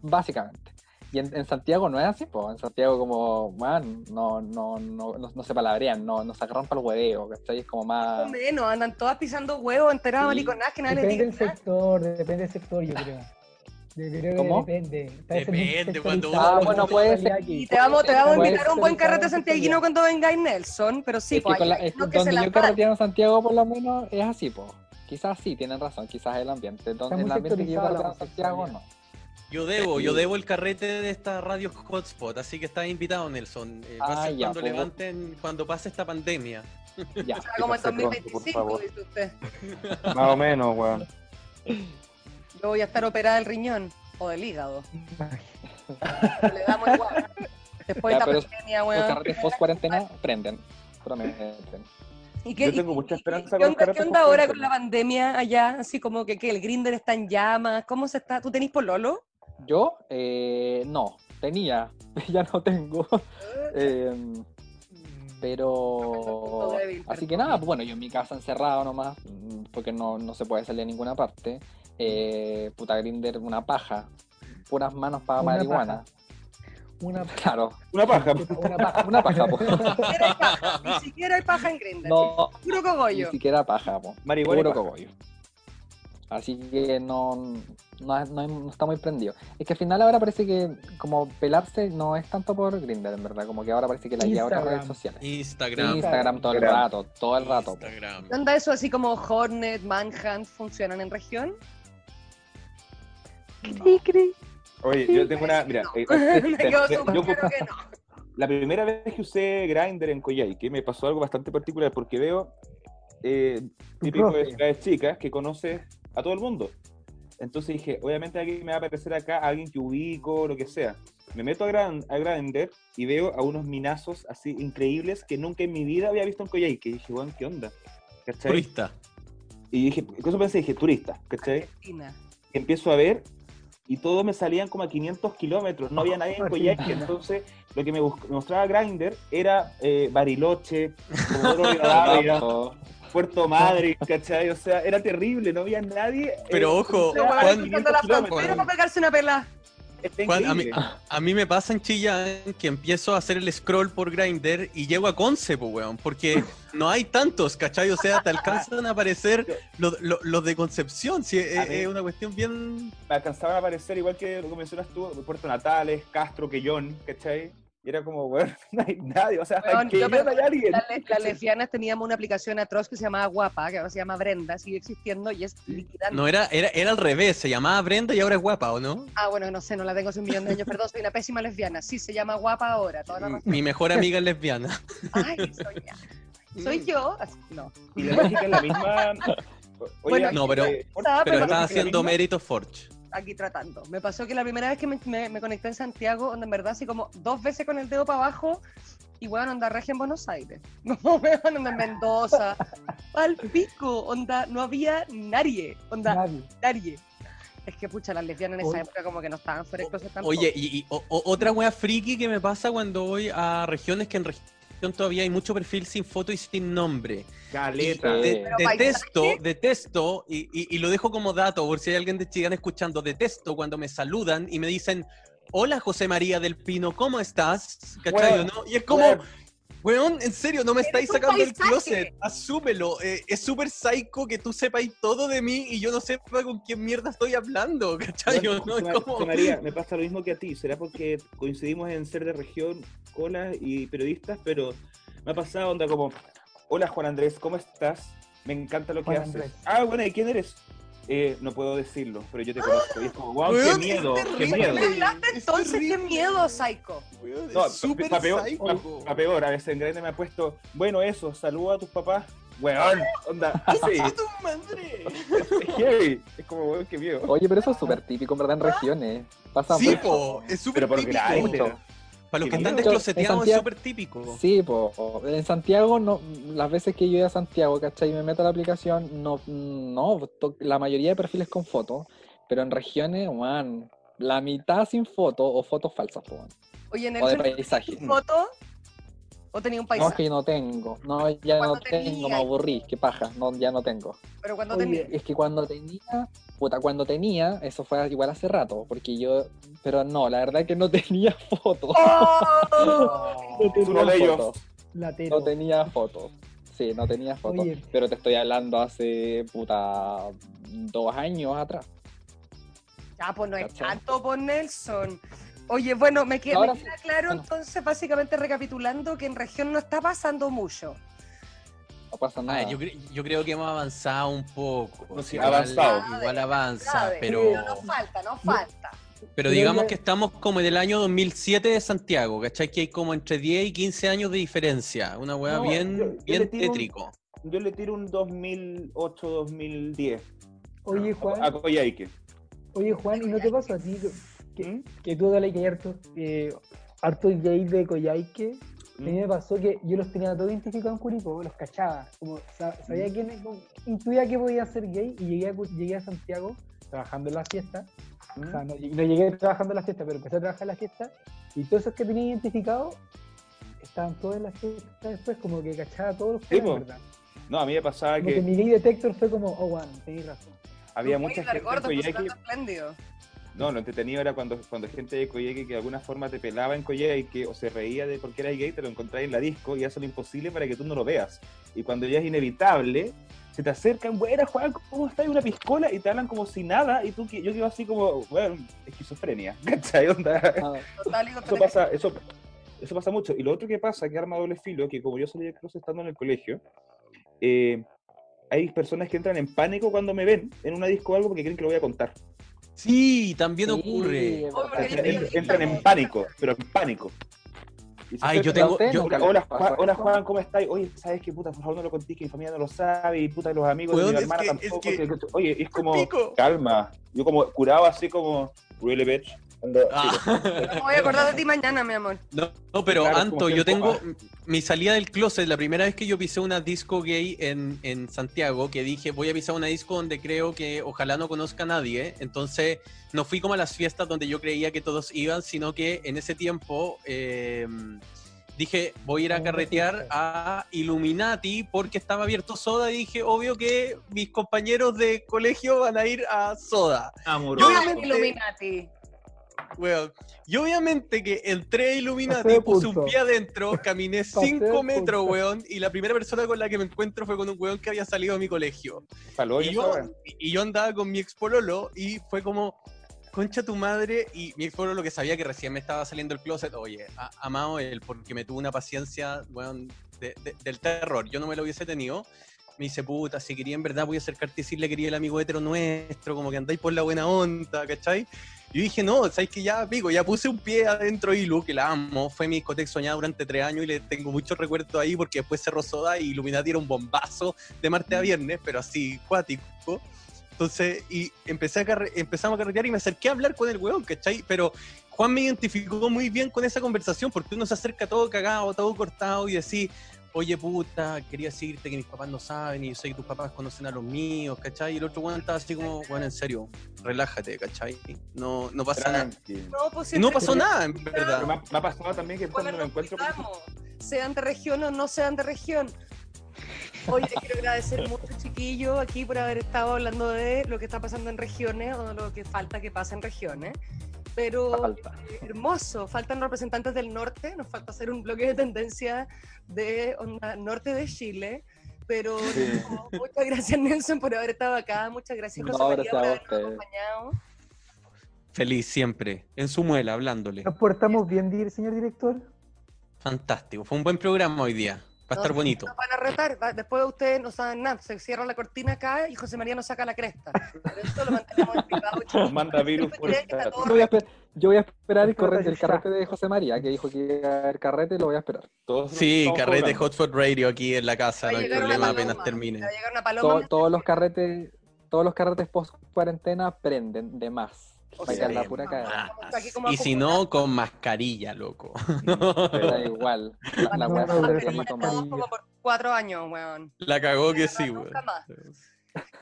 básicamente. Y en, en Santiago no es así, pues. En Santiago, como, man, no, no, no, no, no se palabrean, no, no se agarran para el hueveo, ¿cachai? Es como Más menos, andan todas pisando huevos, enteradas Sí. mariconadas que nadie les Depende del sector, depende del sector, yo creo. Yo ¿Cómo? depende. Depende, cuando uno- la bueno, puede ser-. Y te vamos, te vamos a invitar a un buen carrete santiaguino cuando vengáis Nelson, pero sí, es que pues la- es que donde yo da. carreteaba en Santiago, por lo menos, es así, pues. Quizás sí, tienen razón, quizás el ambiente. Donde, el ambiente que yo carreteaba en Santiago, no. Yo debo, yo debo el carrete de esta radio hotspot, así que estás invitado, Nelson. Eh, Ah, ya, cuando pues. levanten, cuando pase esta pandemia. Ya. O sea, como en pase pronto, por 2025, favor. dice usted. Más o menos, weón. Yo voy a estar operada del riñón o del hígado. Le damos igual. Después Ya, de pero esta pandemia, Los weón. carretes post cuarentena prenden. Prometen. ¿Y qué, Yo y- tengo mucha esperanza ¿Qué con los onda, qué carretes onda ahora post-cuarentena. con la pandemia allá? Así como que, que el grinder está en llamas. ¿Cómo se está? ¿Tú tenés pololo? Yo, eh, no, tenía, ya no tengo. Eh, pero. Así perdón. que nada, pues bueno, yo en mi casa encerrado nomás, porque no, no se puede salir a ninguna parte. Eh, puta Grinder, una paja. Puras manos para Una marihuana. paja. Una, Claro, Una paja. una paja. una paja, po. Ni siquiera hay paja, ni paja en grinder. No, Puro ni cogollo. siquiera paja, po. Marihuana y Puro paja. cogollo. Así que no, no, no- no está muy prendido. Es que al final ahora parece que como pelarse no es tanto por Grindr, en verdad. Como que ahora parece que la lleva a otras redes sociales. Instagram. Instagram todo el rato, todo el rato. Instagram. ¿Qué onda eso así como Hornet, Manhunt funcionan en región? Oye, yo tengo una. Mira, eh, Me quedó yo- súper yo- claro que no. la primera vez que usé Grindr en Coyhaique me pasó algo bastante particular porque veo eh, típico de ciudades chicas que conoces a todo el mundo. Entonces dije, obviamente aquí me va a aparecer acá alguien que ubico, lo que sea. Me meto a, Gran, a Grindr y veo a unos minazos así increíbles que nunca en mi vida había visto en Coyhaique. Y dije, weón, ¿qué onda? ¿Cachai? Turista. Y dije, ¿qué eso pensé? Dije, turista, ¿cachai? Argentina. empiezo a ver y todos me salían como a 500 kilómetros, no había nadie en Coyhaique, entonces lo que me, mostraba Grindr era eh, Bariloche, Rivadavia. Puerto Madre, ¿cachai? O sea, era terrible, no había nadie. Pero eh, ojo, o sea, Juan, a Juan, cruzando la 500 kilómetros. frontera para pegarse una pela. Juan, a, mí, increíble. a mí me pasa en Chillán que empiezo a hacer el scroll por Grindr y llego a Conce, pues, weón, porque no hay tantos, ¿cachai? O sea, te alcanzan a aparecer los, los- los de Concepción, es, mí- es una cuestión bien... me alcanzaban a aparecer igual que lo que mencionas tú, Puerto Natales, Castro, Quellón, ¿cachai? Y era como, weón, no hay nadie, o sea, Weón, en yo Quellón hay alguien. Las, le- las lesbianas teníamos una aplicación atroz que se llamaba Guapa, que ahora se llama Brenda, sigue existiendo y es liquidante. No era, era, era al revés, se llamaba Brenda y ahora es guapa, ¿o no? Ah, bueno, no sé, no la tengo hace un millón de años, perdón, soy una pésima lesbiana. Sí, se llama Guapa ahora, toda la razón. Mi mejor amiga es lesbiana. Ay, soy ya. Soy yo. Así- No. Y la lógica es la misma. Bueno, no, pero- eh, Pero pero estaba haciendo mérito Forge. Aquí tratando. Me pasó que la primera vez que me, me- me conecté en Santiago, donde en verdad así como dos veces con el dedo para abajo, y bueno, onda regia en Buenos Aires. No, weón, onda en Mendoza. Al pico, onda, no había nadie, onda, Nadie. nadie. Es que pucha, las lesbianas en esa época como que no estaban fuera. Oye, y, y o- o- otra wea friki que me pasa cuando voy a regiones que en todavía hay mucho perfil sin foto y sin nombre. Caleta. De- detesto, paisaje. detesto, y, y- y lo dejo como dato por si hay alguien de Chillán escuchando, detesto cuando me saludan y me dicen, hola José María del Pino, ¿cómo estás? ¿Cachai o Weón, no? Y es como, weón, en serio, no me estáis sacando del closet, asúmelo. Eh, es súper psycho que tú sepáis todo de mí y yo no sepa con quién mierda estoy hablando, ¿cachai? Bueno, no? Como... María, me pasa lo mismo que a ti. ¿Será porque coincidimos en ser de región, colas y periodistas? Pero me ha pasado onda como, hola Juan Andrés, ¿cómo estás? Me encanta lo que Juan haces. Andrés. Ah, bueno, ¿y quién eres? Eh, no puedo decirlo, pero yo te conozco. Y es como, wow, qué miedo, qué miedo. ¿Me hablaste Es entonces? ¡Qué miedo, Psycho! No, es súper pa' peor, psycho. pa- pa' peor, a veces en Grande me ha puesto, bueno, eso, saluda a tus papás. Weón, onda, así. tu madre! Es heavy. Es como, weón, qué miedo. Oye, pero eso es súper típico, en verdad, en regiones. Pasa Sí, mucho. po, es súper Pero por típico. Para los que están descloseteados En es súper típico. Sí, po. en Santiago, no, las veces que yo iba a Santiago, ¿cachai? Y me meto a la aplicación, no, no, to- la mayoría de perfiles con fotos, pero en regiones, man, la mitad sin foto o fotos falsas, po. Oye, o de paisaje. ¿tienes foto? ¿O tenía un No, es paisaje? que yo no tengo, no, ya no tengo, me aburrí, qué paja, no, ya no tengo. Pero cuando Oye, tenía... Es que cuando tenía, puta, cuando tenía, eso fue igual hace rato, porque yo, pero no, la verdad es que no tenía fotos. ¡Oh! No tenía fotos. No tenía fotos. Sí, no tenía fotos. Oye. Pero te estoy hablando hace puta dos años atrás. Ya, pues no es tanto por Nelson. Oye, bueno, me, queda, Ahora me queda claro Bueno. entonces, básicamente recapitulando, que en región no está pasando mucho. No pasa nada. Ah, yo, cre- yo creo que hemos avanzado un poco. No, sí, Igual- avanzado. Igual avanza, Grave. pero, No falta, no falta. pero digamos que- estamos como en el año 2007 de Santiago, ¿cachai? Que hay como entre 10 y 15 años de diferencia. Una weá No, bien, yo- yo le bien tiro un- tétrico. Yo le tiro un 2008-2010 Oye, a Juan, Coyhaique. oye, Juan, ¿y no te pasa a ti que, que, ¿Mm? que tú dale que harto, eh, harto gay de Coyhaique? A mí me pasó que yo los tenía todos identificados en Curicó, los cachaba. Como sa- sabía quién, como, intuía que podía ser gay y llegué a, llegué a Santiago trabajando en la fiesta. O sea, no, no llegué trabajando en la fiesta, pero empecé a trabajar en la fiesta. Y todos esos que tenía identificados estaban todos en la fiesta después, como que cachaba a todos los que Sí. No, a mí me pasaba Como que que mi gay detector fue como, oh, bueno, tenéis razón. había mucha gente gordo, pues, espléndido. No, lo entretenido era cuando, cuando gente de Coyhaique que de alguna forma te pelaba en Coyhaique o se reía de porque eras gay, te lo encontrabas en la disco y hace lo imposible para que tú no lo veas. Y cuando ya es inevitable, se te acercan, buena Juan, ¿cómo estás? Una piscola y te hablan como si nada y tú, yo quedo así como, bueno, esquizofrenia, ¿cachai? Onda? Ah, Total, Eso pasa, eso, eso pasa mucho. Y lo otro que pasa, que arma doble filo, que como yo salí de closet estando en el colegio, eh, hay personas que entran en pánico cuando me ven en una disco o algo porque creen que lo voy a contar. Sí, también sí, ocurre. Entran, en pánico, pero en pánico. Ay, yo tengo. ¿Ustedes yo- nunca Hola, Juan, hola? Juan, ¿cómo estás? Oye, ¿sabes qué puta? Por favor no lo contés, que mi familia no lo sabe, y puta, los amigos de mi es hermana que- tampoco. que- que- que- oye, es como, Pico. calma. Yo como curado así como, really bitch. Ah. Me voy a acordar de ti mañana, mi amor. No, no, pero Claro, Anto, yo tengo mi salida del closet, la primera vez que yo pisé una disco gay en, en Santiago, que dije, voy a pisar una disco donde creo que ojalá no conozca a nadie, entonces no fui como a las fiestas donde yo creía que todos iban, sino que en ese tiempo eh, dije, voy a ir a carretear a Illuminati porque estaba abierto Soda y dije, obvio que mis compañeros de colegio van a ir a Soda. Amoroso. Yo- Illuminati. Weón. Y obviamente que entré a Illuminati, puse un pie adentro, caminé Pasé de 5 metros, weón, y la primera persona con la que me encuentro fue con un weón que había salido de mi colegio. Y yo, y yo andaba con mi ex pololo y fue como, concha tu madre, y mi ex pololo que sabía que recién me estaba saliendo el closet, oye, a- amado él, porque me tuvo una paciencia, weón, de- de- del terror, yo no me lo hubiese tenido. Me dice, puta, si quería en verdad voy a acercarte y decirle que quería el amigo hetero nuestro, como que andáis por la buena onda, ¿cachai? Y yo dije, no, sabes que ya, pico, ya puse un pie adentro de Ilu, que la amo, fue mi discoteca soñada durante tres años y le tengo muchos recuerdos ahí porque después cerró Soda y Illuminati era un bombazo de martes a viernes, pero así, cuático. Entonces, y empecé a empezamos a carretear y me acerqué a hablar con el weón, ¿cachai? Pero Juan me identificó muy bien con esa conversación porque uno se acerca todo cagado, todo cortado y decís, oye puta, quería decirte que mis papás no saben y yo sé que tus papás conocen a los míos, ¿cachai? Y el otro weón estaba así como, bueno, en serio, relájate, ¿cachai? No, no pasa nada. No, pues no pasó nada, en verdad. me, ha, me ha pasado también que cuando me encuentro sean de región o no sean de región. Oye, quiero agradecer mucho, chiquillo, aquí por haber estado hablando de lo que está pasando en regiones o de lo que falta que pase en regiones. Pero Falta. eh, hermoso, faltan representantes del norte, nos falta hacer un bloque de tendencia de onda norte de Chile. Pero Sí. no, muchas gracias Nelson por haber estado acá, muchas gracias No, José María gracias por a habernos acompañado. Feliz siempre, en su muela, hablándole. ¿Nos portamos bien, señor director? Fantástico, fue un buen programa hoy día. Va a estar bonito. Nos van a retar, va- después ustedes no saben nada, se cierra la cortina acá y José María nos saca la cresta. Pero eso lo mantenemos. Nos manda virus por todo Yo voy a, yo voy a esperar el, corre- el carrete de José María, que dijo que iba a haber carrete, lo voy a esperar. Todos Sí, carrete. Hotspot Radio aquí en la casa, no hay problema apenas termine. Va a llegar una paloma. todos los carretes, todos los carretes post cuarentena prenden de más. O sea, la pura cagada. Como Y si no, con mascarilla, loco. Da igual. La, weá no, pero como por cuatro años, weón. La cagó que sí, weón.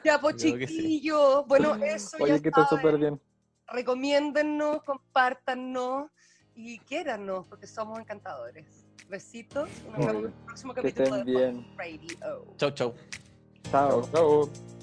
Ya, pues que sí. bueno, eso ya Oye, que está súper bien. Recomiéndennos, compártanos y quiérannos, porque somos encantadores. Besitos, nos Muy vemos en bien. el próximo Que capítulo estén de bien. Radio. Chau, chau. Chao. Chao, chao.